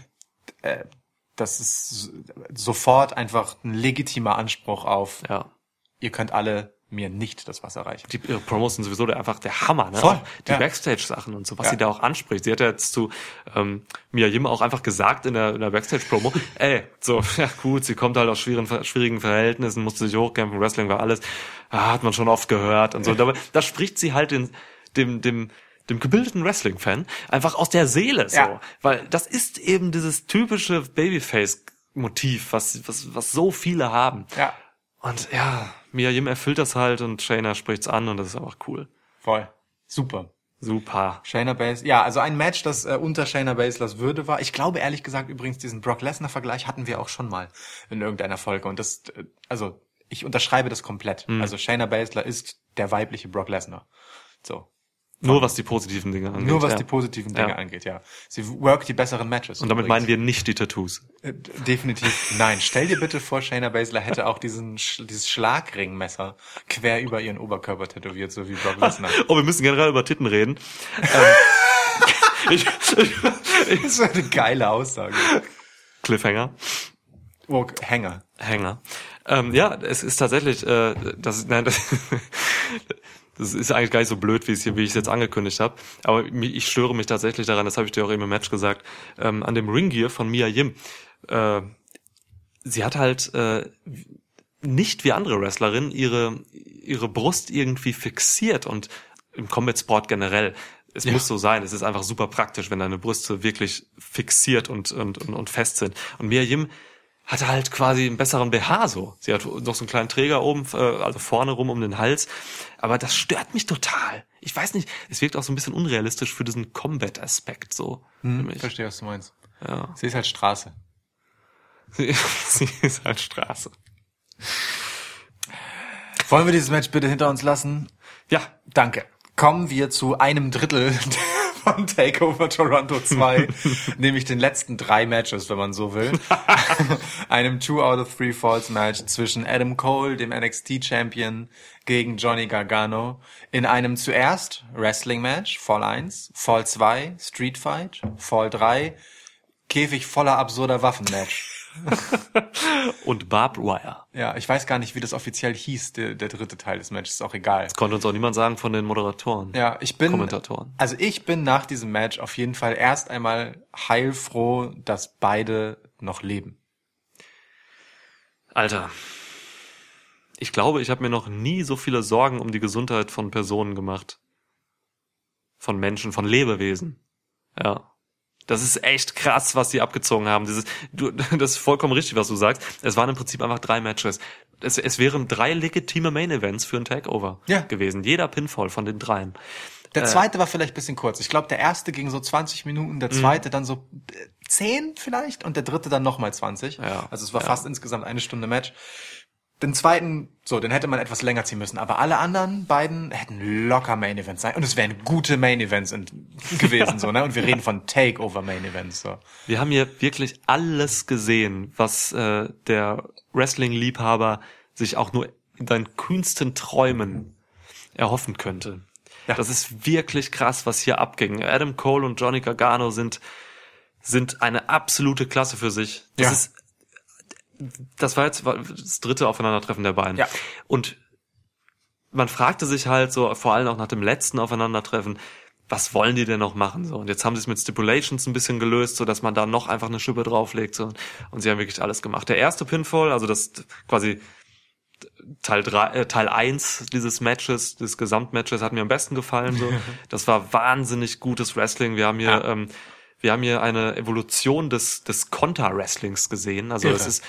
das ist sofort einfach ein legitimer Anspruch auf, ja. ihr könnt alle mir nicht das Wasser reichen. die ihre Promos sind sowieso der, einfach der Hammer, ne? Voll, die ja. Backstage-Sachen und so, was Ja. sie da auch anspricht. Sie hat ja jetzt zu ähm, Mia Yim auch einfach gesagt in der, in der Backstage-Promo, ey, so, ja gut, sie kommt halt aus schwierigen, schwierigen Verhältnissen, musste sich hochkämpfen, Wrestling war alles, ah, hat man schon oft gehört und so. Da, da spricht sie halt den, dem, dem, dem gebildeten Wrestling-Fan einfach aus der Seele so. Ja. Weil das ist eben dieses typische Babyface-Motiv, was, was, was so viele haben. Ja, Und ja, Mia Yim erfüllt das halt und Shayna spricht's an und das ist einfach cool. voll. Super. Super. Shayna Baszler, ja, also ein Match, das äh, unter Shayna Baszlers Würde war. Ich glaube ehrlich gesagt übrigens, diesen Brock Lesnar Vergleich hatten wir auch schon mal in irgendeiner Folge und das, äh, also ich unterschreibe das komplett. Hm. Also Shayna Baszler ist der weibliche Brock Lesnar. So. Nur was die positiven Dinge angeht. Nur was ja. die positiven Dinge Ja. angeht, ja. Sie workt die besseren Matches. Und damit meinen wir nicht die Tattoos. wir definitiv nein. Stell dir bitte vor, Shayna Baszler hätte auch diesen dieses Schlagringmesser quer über ihren Oberkörper tätowiert, so wie Brock Lesnar. Oh, wir müssen generell über Titten reden. ähm, ich, das ist eine geile Aussage. Cliffhanger. Oh, Hänger. Hänger. Ähm, ja, es ist tatsächlich, äh, das, nein, das, das ist eigentlich gar nicht so blöd, wie ich es jetzt angekündigt habe. Aber ich störe mich tatsächlich daran, das habe ich dir auch eben im Match gesagt, ähm, an dem Ringgear von Mia Yim. Äh, sie hat halt äh, nicht wie andere Wrestlerinnen ihre ihre Brust irgendwie fixiert und im Combat Sport generell. Es Ja. muss so sein. Es ist einfach super praktisch, wenn deine Brüste wirklich fixiert und, und, und, und fest sind. Und Mia Yim hatte halt quasi einen besseren BH so. Sie hat noch so einen kleinen Träger oben, äh, also vorne rum um den Hals. Aber das stört mich total. Ich weiß nicht, es wirkt auch so ein bisschen unrealistisch für diesen Combat-Aspekt so. Hm, mich. verstehe, was du meinst. Ja. Sie ist halt Straße. Sie, sie ist halt Straße. Wollen wir dieses Match bitte hinter uns lassen? Ja, Danke. Kommen wir zu einem Drittel von Takeover Toronto 2, nämlich den letzten drei Matches, wenn man so will. einem Two out of Three Falls Match zwischen Adam Cole, dem NXT Champion, gegen Johnny Gargano. In einem zuerst Wrestling Match, Fall 1, Fall 2, Street Fight, Fall 3, Käfig voller absurder Waffen Match. und Barbed Wire. Ja, ich weiß gar nicht, wie das offiziell hieß, der, der dritte Teil des Matches, ist auch egal. Konnte uns auch niemand sagen von den Moderatoren. Ja, ich bin, Kommentatoren. also ich bin nach diesem Match auf jeden Fall erst einmal heilfroh, dass beide noch leben. Alter. Ich glaube, ich habe mir noch nie so viele Sorgen um die Gesundheit von Personen gemacht. Von Menschen, von Lebewesen. Ja. Das ist echt krass, was die abgezogen haben. Dieses, du, das ist vollkommen richtig, was du sagst. Es waren im Prinzip einfach drei Matches. Es, es wären drei legitime Main Events für ein Takeover Ja. gewesen. Jeder Pinfall von den dreien. Der Äh. zweite war vielleicht bisschen kurz. Ich glaube, der erste ging so 20 Minuten, Mhm. der zweite dann so äh, 10 vielleicht und der dritte dann nochmal 20. Ja. Also es war Ja. fast insgesamt eine Stunde Match. Den zweiten, so, den hätte man etwas länger ziehen müssen. Aber alle anderen beiden hätten locker Main Events sein. Und es wären gute Main Events in, gewesen, so, ne? Und wir reden von Takeover Main Events, so. Wir haben hier wirklich alles gesehen, was äh, der Wrestling-Liebhaber sich auch nur in seinen kühnsten Träumen erhoffen könnte. Ja. Das ist wirklich krass, was hier abging. Adam Cole und Johnny Gargano sind sind eine absolute Klasse für sich. Das Ja. ist, das war jetzt das dritte Aufeinandertreffen der beiden. Ja. Und man fragte sich halt so, vor allem auch nach dem letzten Aufeinandertreffen, was wollen die denn noch machen? So, und jetzt haben sie es mit Stipulations ein bisschen gelöst, so dass man da noch einfach eine Schippe drauflegt. So, und sie haben wirklich alles gemacht. Der erste Pinfall, also das quasi Teil drei, äh, Teil eins dieses Matches, des Gesamtmatches hat mir am besten gefallen. So, das war wahnsinnig gutes Wrestling. Wir haben hier, Ja. ähm, wir haben hier eine Evolution des des Konter-Wrestlings gesehen. Also es ist,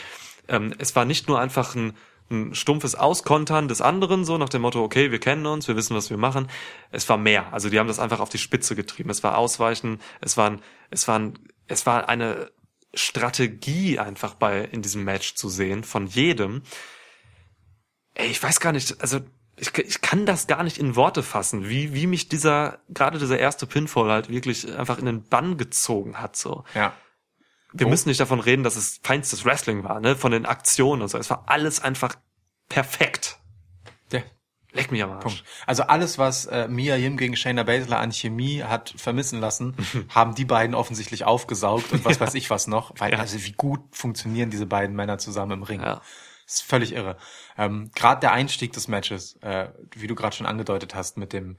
ähm, es war nicht nur einfach ein ein stumpfes Auskontern des anderen, so nach dem Motto, okay, wir kennen uns, wir wissen, was wir machen. Es war mehr. Also die haben das einfach auf die Spitze getrieben. Es war Ausweichen, es waren, es waren, es war eine Strategie einfach bei, in diesem Match zu sehen, von jedem. Ey, ich weiß gar nicht, also ich, ich kann das gar nicht in Worte fassen, wie, wie mich dieser, gerade dieser erste Pinfall halt wirklich einfach in den Bann gezogen hat, so. Ja. Wir Oh. müssen nicht davon reden, dass es feinstes Wrestling war, ne, von den Aktionen und so. Es war alles einfach perfekt. ja. Leck mich am Arsch. Punkt. Also alles, was äh, Mia Yim gegen Shayna Baszler an Chemie hat vermissen lassen, haben die beiden offensichtlich aufgesaugt und was weiß ich was noch. Weil, Ja. also wie gut funktionieren diese beiden Männer zusammen im Ring. Ja. Ist völlig irre. Ähm, gerade der Einstieg des Matches, äh, wie du gerade schon angedeutet hast, mit dem,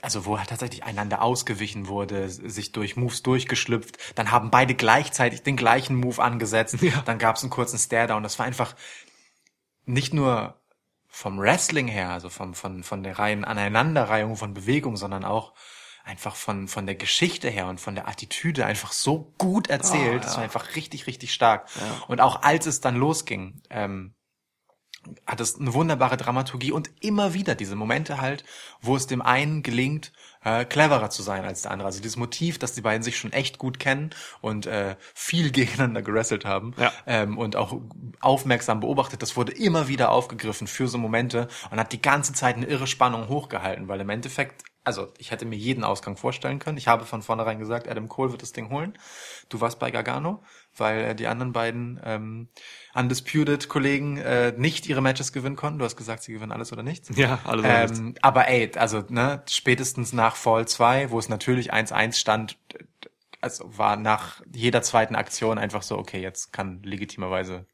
also wo tatsächlich einander ausgewichen wurde, sich durch Moves durchgeschlüpft, dann haben beide gleichzeitig den gleichen Move angesetzt, dann gab es einen kurzen Stare-Down. Das war einfach nicht nur vom Wrestling her, also vom, von, von der reinen Aneinanderreihung von Bewegung, sondern auch einfach von, von der Geschichte her und von der Attitüde einfach so gut erzählt. Das ja. war einfach richtig, richtig stark. Und auch als es dann losging, ähm, hat es eine wunderbare Dramaturgie und immer wieder diese Momente halt, wo es dem einen gelingt, äh, cleverer zu sein als der andere. Also dieses Motiv, dass die beiden sich schon echt gut kennen und äh, viel gegeneinander gewrestelt haben Ja. ähm, und auch aufmerksam beobachtet, das wurde immer wieder aufgegriffen für so Momente und hat die ganze Zeit eine irre Spannung hochgehalten, weil im Endeffekt, also ich hätte mir jeden Ausgang vorstellen können. Ich habe von vornherein gesagt, Adam Cole wird das Ding holen. Du warst bei Gargano, weil äh, die anderen beiden ähm, Undisputed-Kollegen äh, nicht ihre Matches gewinnen konnten. Du hast gesagt, sie gewinnen alles oder nichts. Ja, alles oder nichts. Ähm, aber ey, also ne, spätestens nach Fall 2, wo es natürlich 1-1 stand, also war nach jeder zweiten Aktion einfach so, okay, jetzt kann legitimerweise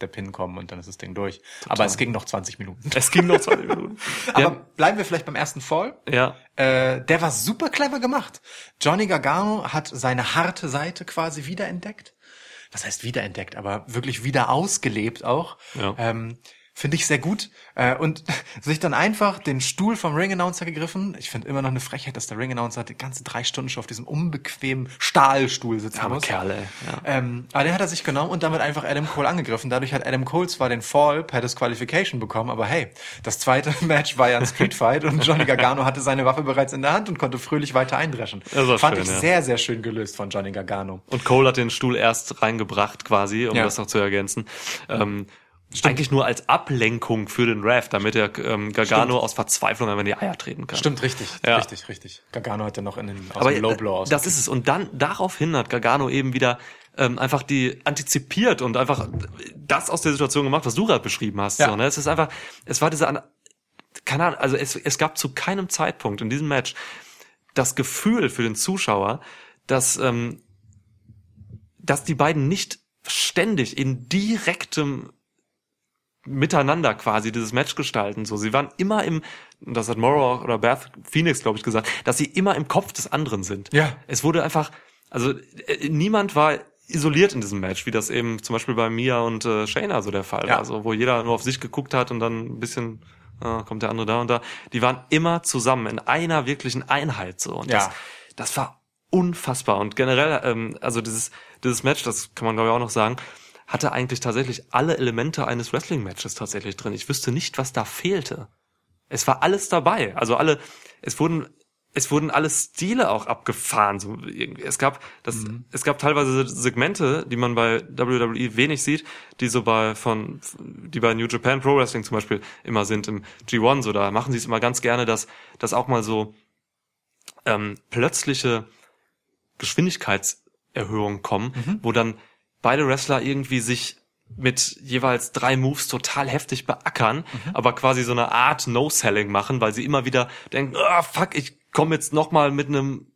der Pin kommen und dann ist das Ding durch. Aber es ging noch 20 Minuten. Es ging noch 20 Minuten. Aber Ja, bleiben wir vielleicht beim ersten Fall. ja, Äh, der war super clever gemacht. Johnny Gargano hat seine harte Seite quasi wiederentdeckt. Was heißt wiederentdeckt, aber wirklich wieder ausgelebt auch. Ja. Ähm, Finde ich sehr gut. Äh, und sich dann einfach den Stuhl vom Ring-Announcer gegriffen. Ich finde immer noch eine Frechheit, dass der Ring-Announcer die ganze drei Stunden schon auf diesem unbequemen Stahlstuhl sitzen arme muss. Kerl, ey. Ja. Ähm, aber den hat er sich genommen und damit einfach Adam Cole angegriffen. Dadurch hat Adam Cole zwar den Fall per Disqualification bekommen, aber hey, das zweite Match war ja ein Streetfight und Johnny Gargano hatte seine Waffe bereits in der Hand und konnte fröhlich weiter eindreschen. Fand schön, ich ja. sehr, sehr schön gelöst von Johnny Gargano. Und Cole hat den Stuhl erst reingebracht quasi, um Ja. das noch zu ergänzen. Ähm, eigentlich nur als Ablenkung für den Ref, damit er ähm, Gargano Stimmt. aus Verzweiflung einfach in die Eier treten kann. Stimmt, richtig, Ja. richtig, richtig. Gargano hat ja noch in den, aus Aber Low Blow aus. das ist es. Und dann daraufhin hat Gargano eben wieder ähm, einfach die antizipiert und einfach das aus der Situation gemacht, was du gerade beschrieben hast. Ja. So, ne? Es ist einfach, es war diese, keine Ahnung, also es, es gab zu keinem Zeitpunkt in diesem Match das Gefühl für den Zuschauer, dass, ähm, dass die beiden nicht ständig in direktem miteinander quasi dieses Match gestalten. So, sie waren immer im, das hat Morrow oder Beth Phoenix, glaube ich, gesagt, dass sie immer im Kopf des anderen sind. Ja. Es wurde einfach, also äh, niemand war isoliert in diesem Match, wie das eben zum Beispiel bei Mia und äh, Shayna so der Fall Ja. war, so, wo jeder nur auf sich geguckt hat und dann ein bisschen ah, kommt der andere da und da. Die waren immer zusammen in einer wirklichen Einheit so. Und Ja. das, das war unfassbar. Und generell, ähm, also dieses, dieses Match, das kann man glaube ich auch noch sagen, hatte eigentlich tatsächlich alle Elemente eines Wrestling-Matches tatsächlich drin. Ich wüsste nicht, was da fehlte. Es war alles dabei. Also alle, es wurden, es wurden alle Stile auch abgefahren. So. Es gab, das, es gab teilweise Segmente, die man bei WWE wenig sieht, die so bei von, die bei New Japan Pro Wrestling zum Beispiel immer sind im G1. So da machen sie es immer ganz gerne, dass, dass auch mal so ähm, plötzliche Geschwindigkeitserhöhungen kommen, wo dann beide Wrestler irgendwie sich mit jeweils drei Moves total heftig beackern, aber quasi so eine Art No-Selling machen, weil sie immer wieder denken, ah, fuck, ich komme jetzt noch mal mit einem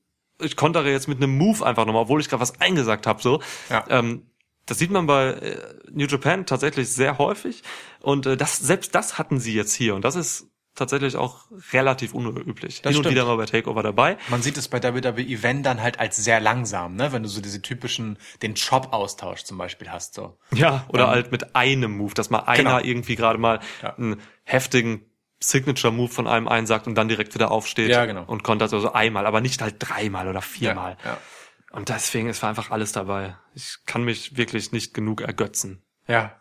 ich kontere jetzt mit einem Move einfach nochmal, obwohl ich gerade was eingesagt habe. So. Ja. Ähm, das sieht man bei äh, New Japan tatsächlich sehr häufig. Und äh, das, selbst das hatten sie jetzt hier. Und das ist tatsächlich auch relativ unüblich. Das Hin und stimmt. wieder mal bei Takeover dabei. Man sieht es bei WWE, wenn dann halt als sehr langsam, ne? Wenn du so diese typischen, den Chop-Austausch zum Beispiel hast, so. Ja, oder halt mit einem Move, dass mal einer Genau. irgendwie gerade mal Ja. einen heftigen Signature-Move von einem einsagt und dann direkt wieder aufsteht Ja, genau. und kontert also einmal, aber nicht halt dreimal oder viermal. Ja, Und deswegen ist einfach alles dabei. Ich kann mich wirklich nicht genug ergötzen. ja.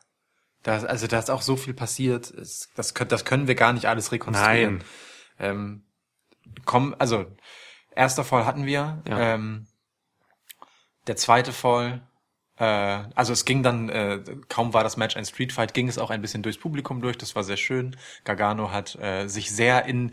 Das, also da ist auch so viel passiert. Es, das, können- das können wir gar nicht alles rekonstruieren. Nein. Ähm, komm, also erster Fall hatten wir. Ja. Ähm, der zweite Fall, äh, also es ging dann, äh, kaum war das Match ein Street Fight, ging es auch ein bisschen durchs Publikum durch. Das war sehr schön. Gargano hat äh, sich sehr in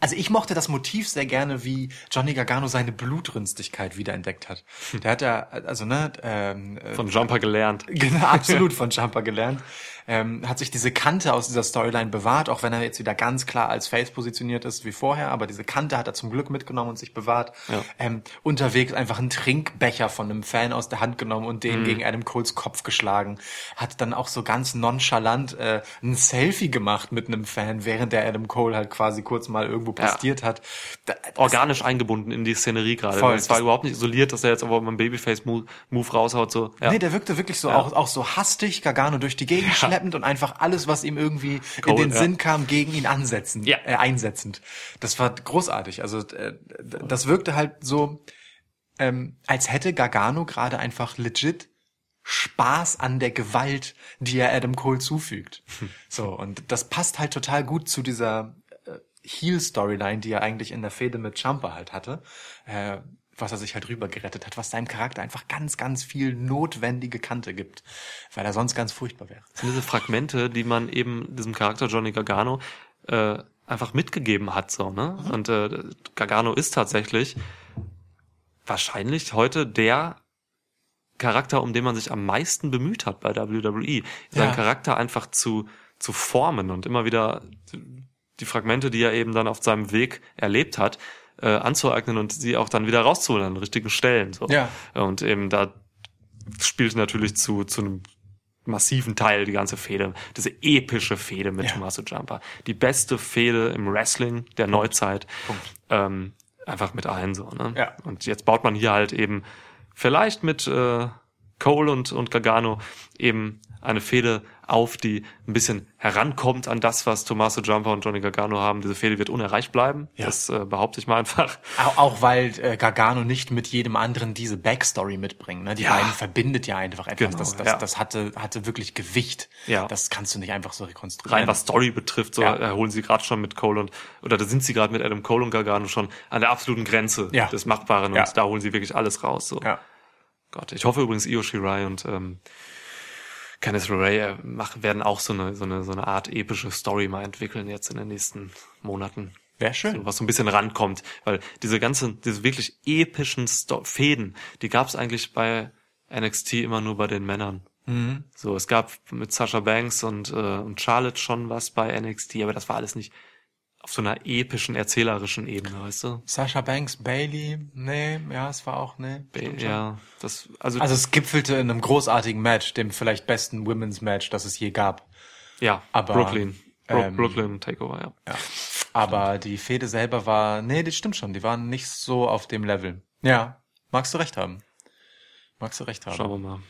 also ich mochte das Motiv sehr gerne, wie Johnny Gargano seine Blutrünstigkeit wiederentdeckt hat. Der hat ja, also ne, ähm, äh, Von Jumper gelernt. Genau, absolut von Jumper gelernt. Ähm, hat sich diese Kante aus dieser Storyline bewahrt, auch wenn er jetzt wieder ganz klar als Face positioniert ist wie vorher, aber diese Kante hat er zum Glück mitgenommen und sich bewahrt. Ja. Ähm, unterwegs einfach einen Trinkbecher von einem Fan aus der Hand genommen und den gegen Adam Coles Kopf geschlagen. Hat dann auch so ganz nonchalant äh, ein Selfie gemacht mit einem Fan, während der Adam Cole halt quasi kurz mal irgendwo Ja. postiert hat. Da, Organisch eingebunden in die Szenerie gerade. Voll. Es war überhaupt nicht isoliert, dass er jetzt aber mal einen Babyface-Move Move raushaut. So. Ja. Nee, der wirkte wirklich so Ja. auch, auch so hastig, Gargano durch die Gegend schleppend und einfach alles, was ihm irgendwie in Cool, den ja. Sinn kam, gegen ihn ansetzen, Ja. äh, einsetzend. Das war großartig. Also äh, das wirkte halt so, ähm, als hätte Gargano gerade einfach legit Spaß an der Gewalt, die er Adam Cole zufügt. So, und das passt halt total gut zu dieser äh, Heel-Storyline, die er eigentlich in der Fehde mit Champa halt hatte, äh, was er sich halt rüber gerettet hat, was seinem Charakter einfach ganz, ganz viel notwendige Kante gibt, weil er sonst ganz furchtbar wäre. Das sind diese Fragmente, die man eben diesem Charakter Johnny Gargano äh, einfach mitgegeben hat. so ne Und äh, Gargano ist tatsächlich wahrscheinlich heute der Charakter, um den man sich am meisten bemüht hat bei WWE. Seinen Ja. Charakter einfach zu, zu formen und immer wieder die Fragmente, die er eben dann auf seinem Weg erlebt hat, äh, anzueignen und sie auch dann wieder rauszuholen an den richtigen Stellen. So. Ja. Und eben da spielt natürlich zu, zu einem massiven Teil die ganze Fehde, diese epische Fehde mit Ja. Tommaso Ciampa. Die beste Fehde im Wrestling der Neuzeit. Ähm, einfach mit allen so, ne? Ja. Und jetzt baut man hier halt eben vielleicht mit äh, Cole und, und Gargano eben eine Fehde auf, die ein bisschen herankommt an das, was Tommaso Ciampa und Johnny Gargano haben. Diese Fehde wird unerreicht bleiben. Ja. Das äh, behaupte ich mal einfach. Auch, auch weil äh, Gargano nicht mit jedem anderen diese Backstory mitbringt. Ne? Die Ja. beiden verbindet ja einfach etwas. Genau, das das, ja. das hatte, hatte wirklich Gewicht. Ja. Das kannst du nicht einfach so rekonstruieren. rein was Story betrifft, so Ja. äh, holen sie gerade schon mit Cole und oder da sind sie gerade mit Adam Cole und Gargano schon an der absoluten Grenze Ja. des Machbaren und da holen sie wirklich alles raus. So. Ja. Gott, ich hoffe übrigens Io Shirai und ähm, Kenneth Ray äh, machen werden auch so eine so eine so eine Art epische Story mal entwickeln jetzt in den nächsten Monaten. Wäre schön. So, was so ein bisschen rankommt, weil diese ganzen, diese wirklich epischen Sto Fäden, die gab es eigentlich bei NXT immer nur bei den Männern. Mhm. So, es gab mit Sasha Banks und, äh, und Charlotte schon was bei NXT, aber das war alles nicht auf so einer epischen, erzählerischen Ebene, weißt du? Sasha Banks, Bailey, nee, ja, es war auch, nee. schon. Ja, das, also, Also es gipfelte in einem großartigen Match, dem vielleicht besten Women's Match, das es je gab. ja, aber, Brooklyn. Bro ähm, Brooklyn Takeover, ja. Ja. Aber die Fehde selber war, nee, das stimmt schon, die waren nicht so auf dem Level. Ja, magst du recht haben. Magst du recht haben. Schauen wir mal.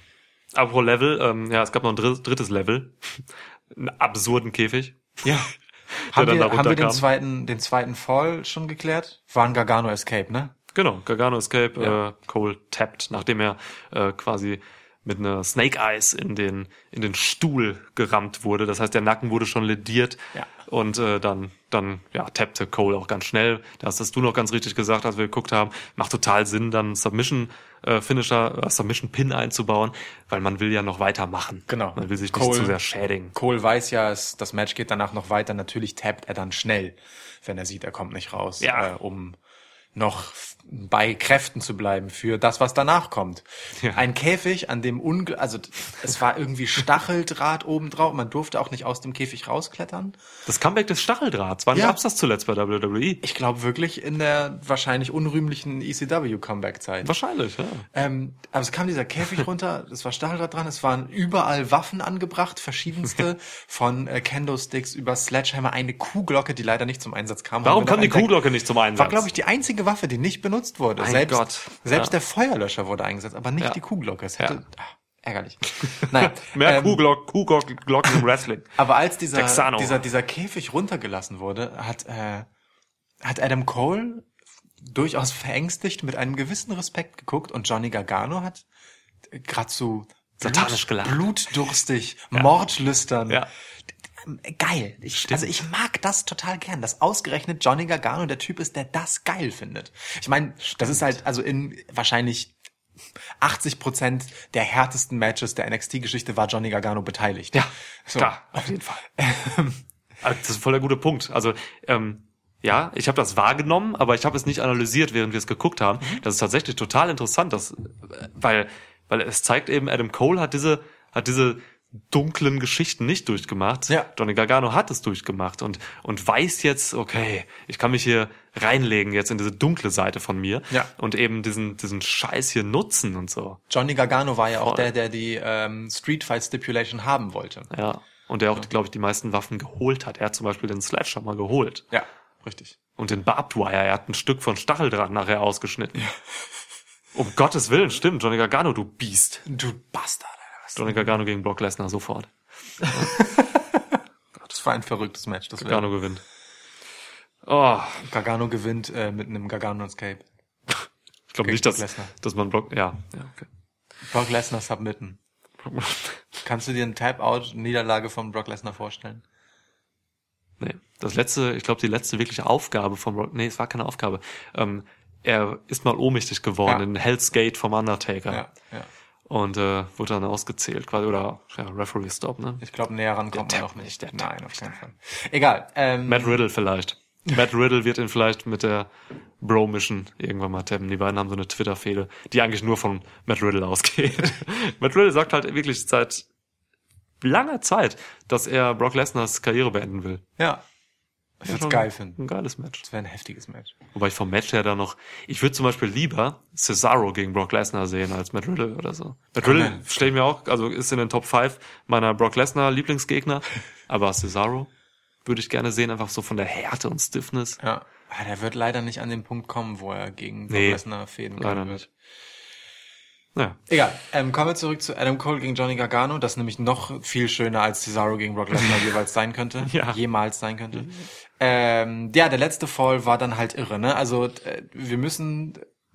Apropos Level, ähm, ja, es gab noch ein drittes, drittes Level. Einen absurden Käfig. Ja. haben, wir, haben wir den zweiten, den zweiten Fall schon geklärt? War ein Gargano Escape, ne? Genau, Gargano Escape, Ja. äh, Cole tappt, nachdem er äh, quasi mit einer Snake Eyes in den in den Stuhl gerammt wurde. Das heißt, der Nacken wurde schon lediert Ja. und äh, dann dann ja tappte Cole auch ganz schnell. Das hast du noch ganz richtig gesagt, als wir geguckt haben. Macht total Sinn, dann Submission äh, Finisher, äh, Submission Pin einzubauen, weil man will ja noch weitermachen. Genau. Man will sich Cole- nicht zu sehr schädigen. Cole weiß ja, es, das Match geht danach noch weiter. Natürlich tappt er dann schnell, wenn er sieht, er kommt nicht raus, Ja. äh, um noch bei Kräften zu bleiben für das, was danach kommt. Ja. Ein Käfig, an dem unge also es war irgendwie Stacheldraht oben drauf. Man durfte auch nicht aus dem Käfig rausklettern. Das Comeback des Stacheldrahts. Wann Ja. gab's das zuletzt bei WWE? Ich glaube wirklich in der wahrscheinlich unrühmlichen ECW Comeback Zeit. Wahrscheinlich, ja. Ähm, aber es kam dieser Käfig runter, es war Stacheldraht dran, es waren überall Waffen angebracht, verschiedenste, von äh, Kendo-Sticks über Sledgehammer, eine Kuhglocke, die leider nicht zum Einsatz kam. Warum kam die entdeckt. Kuhglocke nicht zum Einsatz? War, glaube ich, die einzige Waffe, die nicht benutzt wurde. Mein selbst Gott. selbst Ja. der Feuerlöscher wurde eingesetzt, aber nicht Ja. die Kuhglocke. Es hätte, Ja. ah, ärgerlich. Naja, Mehr ähm, Kuhglock, Kuhglocken im Wrestling. aber als dieser, Texano. dieser, dieser Käfig runtergelassen wurde, hat, äh, hat Adam Cole durchaus verängstigt mit einem gewissen Respekt geguckt und Johnny Gargano hat gerade so Satanisch gelacht. blutdurstig, mordlüstern. Ja. Geil. Ich, also ich mag das total gern, dass ausgerechnet Johnny Gargano der Typ ist, der das geil findet. Ich meine, das ist halt also in wahrscheinlich 80 Prozent der härtesten Matches der NXT-Geschichte war Johnny Gargano beteiligt. Ja, So. klar, auf jeden Fall. Also, das ist voll der gute Punkt. Also, ähm, ja, ich habe das wahrgenommen, aber ich habe es nicht analysiert, während wir es geguckt haben. Mhm. Das ist tatsächlich total interessant, dass, äh, weil, weil es zeigt eben, Adam Cole hat diese, hat diese dunklen Geschichten nicht durchgemacht. Ja. Johnny Gargano hat es durchgemacht und, und weiß jetzt, okay, ich kann mich hier reinlegen jetzt in diese dunkle Seite von mir Ja. und eben diesen, diesen Scheiß hier nutzen und so. Johnny Gargano war ja auch Voll. der, der die ähm, Street Fight Stipulation haben wollte. Ja. Und der auch, glaube ich, die meisten Waffen geholt hat. Er hat zum Beispiel den Sledgehammer geholt. Ja, richtig. Und den Barbed Wire, er hat ein Stück von Stacheldraht nachher ausgeschnitten. Um Gottes Willen, stimmt, Johnny Gargano, du Biest. Du Bastard. Johnny Gargano gegen Brock Lesnar, sofort. Das war ein verrücktes Match. Das Gargano gewinnt. Oh, Gargano gewinnt äh, mit einem Gargano Escape. ich glaube nicht, dass, dass man Brock, ja, ja, okay. Brock Lesnar submitten. Kannst du dir eine Tap-Out-Niederlage von Brock Lesnar vorstellen? Nee, das letzte, ich glaube, die letzte wirkliche Aufgabe von Brock, nee, es war keine Aufgabe. Ähm, er ist mal ohnmächtig geworden Ja. in Hell's Gate vom Undertaker. Ja, ja. Und äh, wurde dann ausgezählt, quasi, oder ja, Referee Stop, ne? Ich glaube, näher ran kommt man tappt noch nicht. der Nein, auf keinen Fall. Egal. Ähm, Matt Riddle vielleicht. Matt Riddle wird ihn vielleicht mit der Bro-Mission irgendwann mal tappen. Die beiden haben so eine Twitter-Fehde, die eigentlich nur von Matt Riddle ausgeht. Matt Riddle sagt halt wirklich seit langer Zeit, dass er Brock Lesnars Karriere beenden will. ja. Ich würde es geil finden. Ein geiles Match. Das wäre ein heftiges Match. Wobei ich vom Match her da noch, ich würde zum Beispiel lieber Cesaro gegen Brock Lesnar sehen als Matt Riddle oder so. Matt Kann Riddle man- stelle ich mir auch, also ist in den Top 5 meiner Brock Lesnar Lieblingsgegner, aber Cesaro würde ich gerne sehen, einfach so von der Härte und Stiffness. Ja. Ah, der wird leider nicht an den Punkt kommen, wo er gegen Brock Nee, Lesnar fäden leider kann. nicht. Naja, Egal. Ähm, kommen wir zurück zu Adam Cole gegen Johnny Gargano. Das ist nämlich noch viel schöner als Cesaro gegen Brock Lesnar jeweils sein könnte. Ja. Jemals sein könnte. Ähm, ja, der letzte Fall war dann halt irre. Ne? Also äh, wir müssen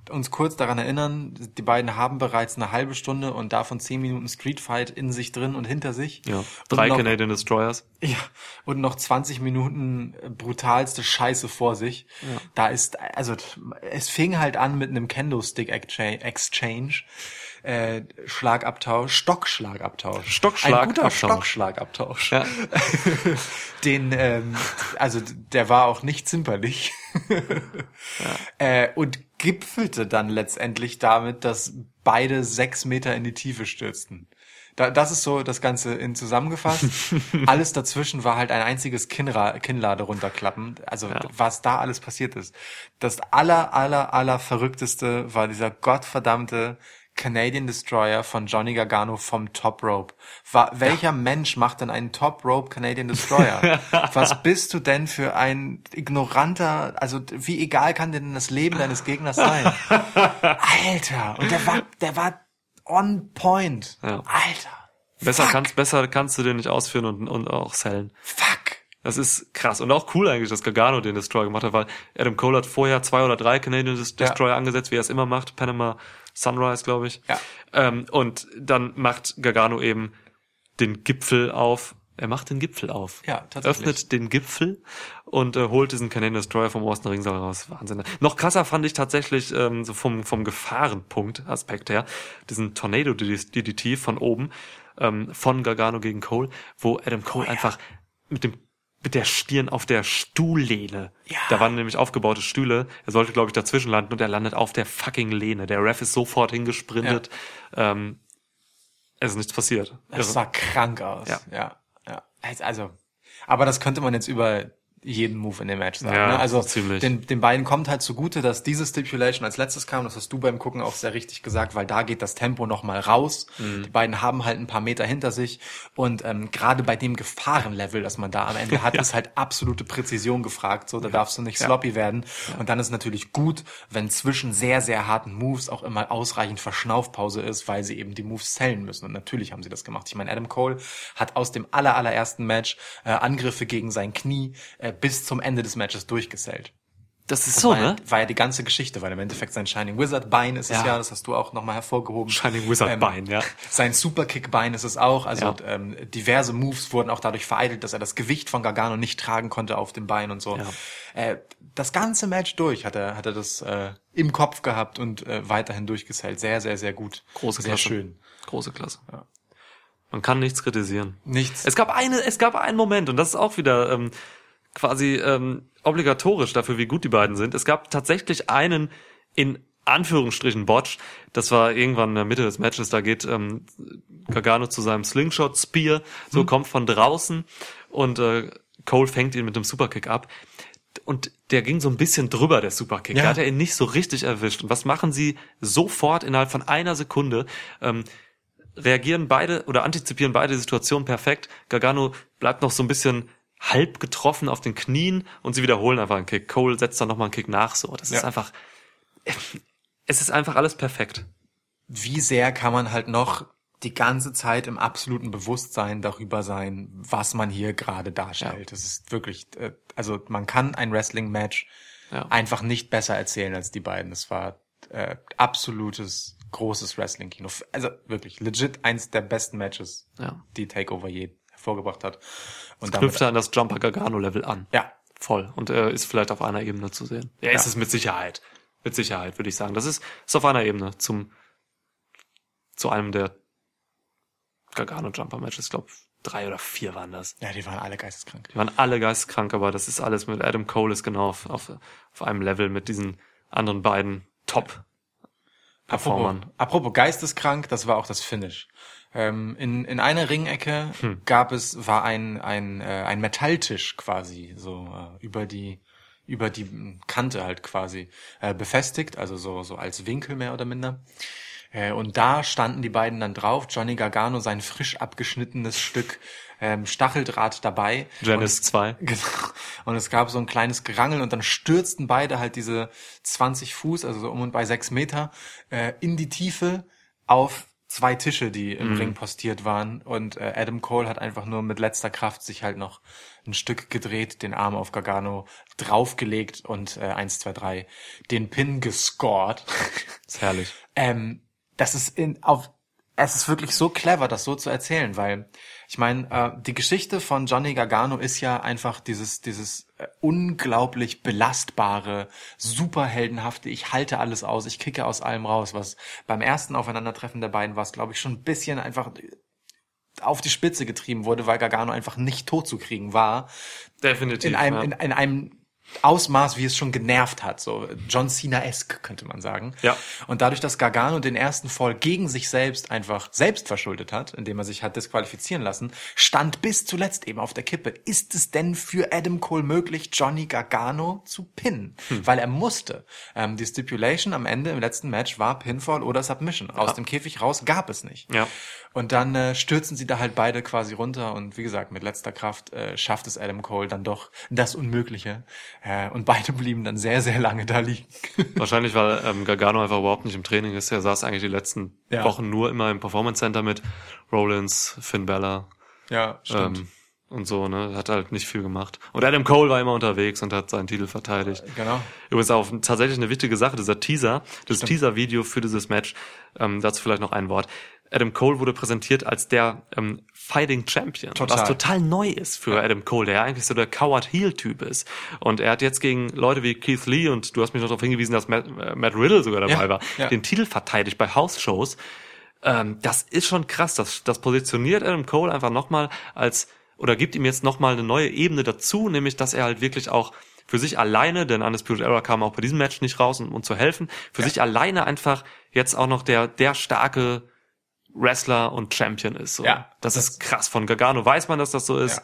uns kurz daran erinnern, die beiden haben bereits eine halbe Stunde und davon zehn Minuten Street Fight in sich drin und hinter sich. ja. Drei noch, Canadian Destroyers. Ja, und noch 20 Minuten brutalste Scheiße vor sich. Da ist, also es fing halt an mit einem Kendo-Stick Exchange, Exchange äh, Schlagabtausch, Stockschlagabtausch. Ein guter Stockschlagabtausch. Stockschlagabtausch. Ja. Den, ähm, also der war auch nicht zimperlich. äh, und gipfelte dann letztendlich damit, dass beide sechs Meter in die Tiefe stürzten. Da, das ist so das Ganze in zusammengefasst. alles dazwischen war halt ein einziges Kinnra Kinnlade runterklappen. Also was da alles passiert ist. Das aller, aller, aller verrückteste war dieser gottverdammte Canadian Destroyer von Johnny Gargano vom Top Rope. War, welcher Mensch macht denn einen Top Rope Canadian Destroyer? Was bist du denn für ein ignoranter, also wie egal kann denn das Leben deines Gegners sein? Alter, und der war, der war on point. Ja. Alter. Besser Fuck. kannst, besser kannst du den nicht ausführen und, und auch sellen. Fuck. Das ist krass. Und auch cool eigentlich, dass Gargano den Destroyer gemacht hat, weil Adam Cole hat vorher zwei oder drei Canadian Des- Ja. Destroyer angesetzt, wie er es immer macht. Panama Sunrise, glaube ich. Ja. Ähm, und dann macht Gargano eben den Gipfel auf. Er macht den Gipfel auf. Ja, tatsächlich. Öffnet den Gipfel und äh, holt diesen Canadian Destroyer vom Osten Ringsaal raus. Wahnsinn. Noch krasser fand ich tatsächlich ähm, so vom, vom Gefahrenpunkt-Aspekt her diesen Tornado DDT von oben ähm, von Gargano gegen Cole, wo Adam Cole einfach mit dem mit der Stirn auf der Stuhllehne. Da waren nämlich aufgebaute Stühle. Er sollte, glaube ich, dazwischen landen und er landet auf der fucking Lehne. Der Ref ist sofort hingesprintet. Ähm, es ist nichts passiert. Irre. sah krank aus. Ja. ja, ja. Also, aber das könnte man jetzt über jeden Move in dem Match sagen. Ja, ne? Also ziemlich. den, den beiden kommt halt zugute, dass diese Stipulation als letztes kam. Das hast du beim Gucken auch sehr richtig gesagt, weil da geht das Tempo noch mal raus. Mhm. Die beiden haben halt ein paar Meter hinter sich und ähm, gerade bei dem Gefahrenlevel, das man da am Ende hat, ist halt absolute Präzision gefragt. So, da darfst du nicht sloppy werden. Und dann ist natürlich gut, wenn zwischen sehr sehr harten Moves auch immer ausreichend Verschnaufpause ist, weil sie eben die Moves zählen müssen. Und natürlich haben sie das gemacht. Ich meine, Adam Cole hat aus dem aller allerersten Match äh, Angriffe gegen sein Knie äh, bis zum Ende des Matches durchgesellt. Das ist so, war, ja, ne? war ja die ganze Geschichte, weil im Endeffekt sein Shining Wizard Bein ist es Ja. ja, das hast du auch nochmal hervorgehoben. Shining Wizard Bein, ja. Sein Superkick Bein ist es auch, also Ja. ähm, diverse Moves wurden auch dadurch vereitelt, dass er das Gewicht von Gargano nicht tragen konnte auf dem Bein und so. Ja. Äh, das ganze Match durch hat er, hat er das äh, im Kopf gehabt und äh, weiterhin durchgesellt. Sehr, sehr, sehr gut. Große sehr Klasse. schön. Große Klasse. Man kann nichts kritisieren. Nichts. Es gab eine, es gab einen Moment und das ist auch wieder ähm, quasi ähm, obligatorisch dafür, wie gut die beiden sind. Es gab tatsächlich einen in Anführungsstrichen Botch. Das war irgendwann in der Mitte des Matches. Da geht ähm, Gargano zu seinem Slingshot Spear, so kommt von draußen und äh, Cole fängt ihn mit dem Superkick ab. Und der ging so ein bisschen drüber, der Superkick. Ja. Da hat er ihn nicht so richtig erwischt. Und was machen sie sofort innerhalb von einer Sekunde? Ähm, reagieren beide oder antizipieren beide die Situation perfekt. Gargano bleibt noch so ein bisschen halb getroffen auf den Knien und sie wiederholen einfach einen Kick. Cole setzt dann nochmal einen Kick nach. So, das ist Ja. einfach, es ist einfach alles perfekt. wie sehr kann man halt noch die ganze Zeit im absoluten Bewusstsein darüber sein, was man hier gerade darstellt. Das ist wirklich, äh, also man kann ein Wrestling-Match Ja. einfach nicht besser erzählen als die beiden. Das war äh, absolutes großes Wrestling-Kino. Also wirklich legit eins der besten Matches, Ja. die Takeover je hervorgebracht hat. Und Knüpft er an das Jumper Gargano Level an. ja, Voll. Und er ist vielleicht auf einer Ebene zu sehen. Er ist Ja. es mit Sicherheit. Mit Sicherheit, würde ich sagen. Das ist, ist auf einer Ebene zum, zu einem der Gargano Jumper Matches. Ich glaube, drei oder vier waren das. ja, die waren alle geisteskrank. Die waren alle geisteskrank, aber das ist alles mit Adam Cole ist genau auf, auf, auf einem Level mit diesen anderen beiden Top Apropos, Performern. apropos geisteskrank, das war auch das Finish. Ähm, in, in einer Ringecke Hm. gab es, war ein, ein, äh, ein Metalltisch quasi, so äh, über die über die Kante halt quasi äh, befestigt, also so, so als Winkel mehr oder minder. Äh, und da standen die beiden dann drauf, Johnny Gargano sein frisch abgeschnittenes Stück ähm, Stacheldraht dabei. Janice 2. Genau. Und es gab so ein kleines Gerangel und dann stürzten beide halt diese 20 Fuß, also so um und bei sechs Meter, äh, in die Tiefe auf zwei Tische, die im Ring postiert waren. Und äh, Adam Cole hat einfach nur mit letzter Kraft sich halt noch ein Stück gedreht, den Arm auf Gargano draufgelegt und äh, eins, zwei, drei den Pin gescored. Ist herrlich. Ähm, das ist in, auf, es ist wirklich so clever, das so zu erzählen, weil ich meine, äh, die Geschichte von Johnny Gargano ist ja einfach dieses, dieses äh, unglaublich belastbare, superheldenhafte, ich halte alles aus, ich kicke aus allem raus, was beim ersten Aufeinandertreffen der beiden war es, glaube ich, schon ein bisschen einfach auf die Spitze getrieben wurde, weil Gargano einfach nicht tot zu kriegen war Definitiv. in einem, ja. in, in einem Ausmaß, wie es schon genervt hat, so John Cena-esque, könnte man sagen. Ja. Und dadurch, dass Gargano den ersten Fall gegen sich selbst einfach selbst verschuldet hat, indem er sich hat disqualifizieren lassen, stand bis zuletzt eben auf der Kippe. Ist es denn für Adam Cole möglich, Johnny Gargano zu pinnen? Hm. Weil er musste. Ähm, die Stipulation am Ende im letzten Match war Pinfall oder Submission. Aus dem Käfig raus gab es nicht. Ja. Und dann äh, stürzen sie da halt beide quasi runter und wie gesagt, mit letzter Kraft äh, schafft es Adam Cole dann doch das Unmögliche. Äh, und beide blieben dann sehr, sehr lange da liegen. Wahrscheinlich, weil ähm, Gargano einfach überhaupt nicht im Training ist. Er saß eigentlich die letzten Ja. Wochen nur immer im Performance Center mit Rollins, Finn Balor ja, ähm, und so, ne? Hat halt nicht viel gemacht. Und Adam Cole war immer unterwegs und hat seinen Titel verteidigt. Genau. Übrigens auch tatsächlich eine wichtige Sache, dieser Teaser, das Teaser-Video für dieses Match, ähm, dazu vielleicht noch ein Wort. Adam Cole wurde präsentiert als der ähm, Fighting Champion, Total. was total neu ist für Adam Cole, der ja eigentlich so der Coward Heel Typ ist. Und er hat jetzt gegen Leute wie Keith Lee und du hast mich noch darauf hingewiesen, dass Matt, äh, Matt Riddle sogar dabei Ja, war, ja. den Titel verteidigt bei House-Shows. Ähm, das ist schon krass. Das, das positioniert Adam Cole einfach nochmal als oder gibt ihm jetzt nochmal eine neue Ebene dazu, nämlich dass er halt wirklich auch für sich alleine, denn Undisputed Era kam auch bei diesem Match nicht raus, um, um zu helfen, für sich alleine einfach jetzt auch noch der, der starke Wrestler und Champion ist. So. Ja, das, das- ist krass. Von Gargano weiß man, dass das so ist. Ja.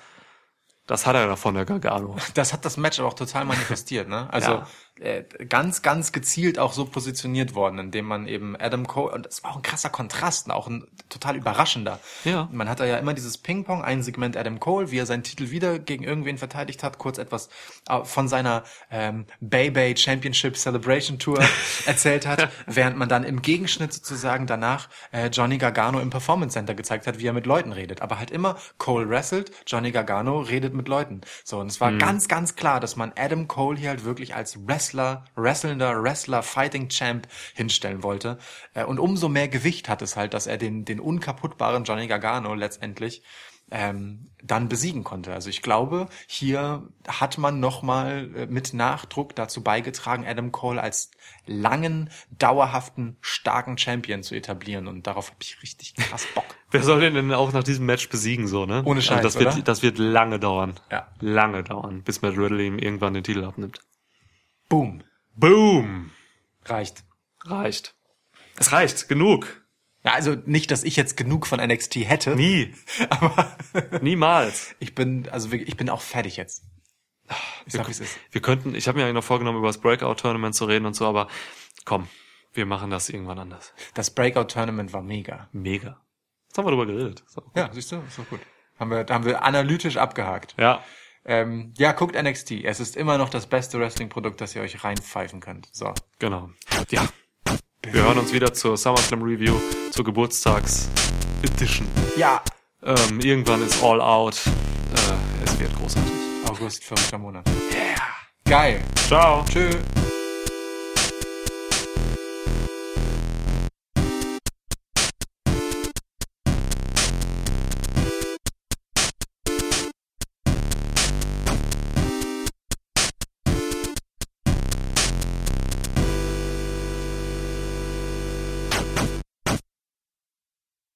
Das hat er davon, der Gargano. Das hat das Match aber auch total manifestiert, ne? Also Ja. Äh, ganz, ganz gezielt auch so positioniert worden, indem man eben Adam Cole und das war auch ein krasser Kontrast, auch ein total überraschender. Ja. Man hat da ja immer dieses Ping-Pong, ein Segment Adam Cole, wie er seinen Titel wieder gegen irgendwen verteidigt hat, kurz etwas äh, von seiner ähm, Bay Bay Championship Celebration Tour erzählt hat, während man dann im Gegenschnitt sozusagen danach äh, Johnny Gargano im Performance Center gezeigt hat, wie er mit Leuten redet. Aber halt immer Cole wrestelt, Johnny Gargano redet mit Leuten. So, und es war ganz, ganz klar, dass man Adam Cole hier halt wirklich als Wrestler, wrestlender Wrestler, Fighting Champ hinstellen wollte. Äh, und umso mehr Gewicht hat es halt, dass er den, den unkaputtbaren Johnny Gargano letztendlich ähm, dann besiegen konnte. Also ich glaube, hier hat man nochmal äh, mit Nachdruck dazu beigetragen, Adam Cole als langen, dauerhaften, starken Champion zu etablieren. Und darauf habe ich richtig krass Bock. Wer soll den denn auch nach diesem Match besiegen, so, ne? Ohne Scheiß, also das wird, das wird lange dauern. Ja. Lange dauern, bis Matt Riddle ihm irgendwann den Titel abnimmt. Boom. Boom! Reicht. Reicht. Es reicht, genug. Ja, also nicht, dass ich jetzt genug von NXT hätte. Nie. Aber Niemals. ich bin, also wirklich, ich bin auch fertig jetzt. Ich sag, wie es ist. Wir könnten, ich habe mir eigentlich noch vorgenommen, über das Breakout-Tournament zu reden und so, aber komm, wir machen das irgendwann anders. Das Breakout-Tournament war mega. Mega. Jetzt haben wir darüber geredet. Ja, siehst du, ist doch gut. Haben wir, haben wir analytisch abgehakt. Ja. Ähm, ja, guckt NXT. Es ist immer noch das beste Wrestling-Produkt, das ihr euch reinpfeifen könnt. So. Genau. Ja. Wir hören uns wieder zur SummerSlam Review, zur Geburtstags Edition. Ja. Ähm, irgendwann ist All Out. Äh, es wird großartig. August, verrückter Monat. Yeah. Geil. Ciao. Tschö.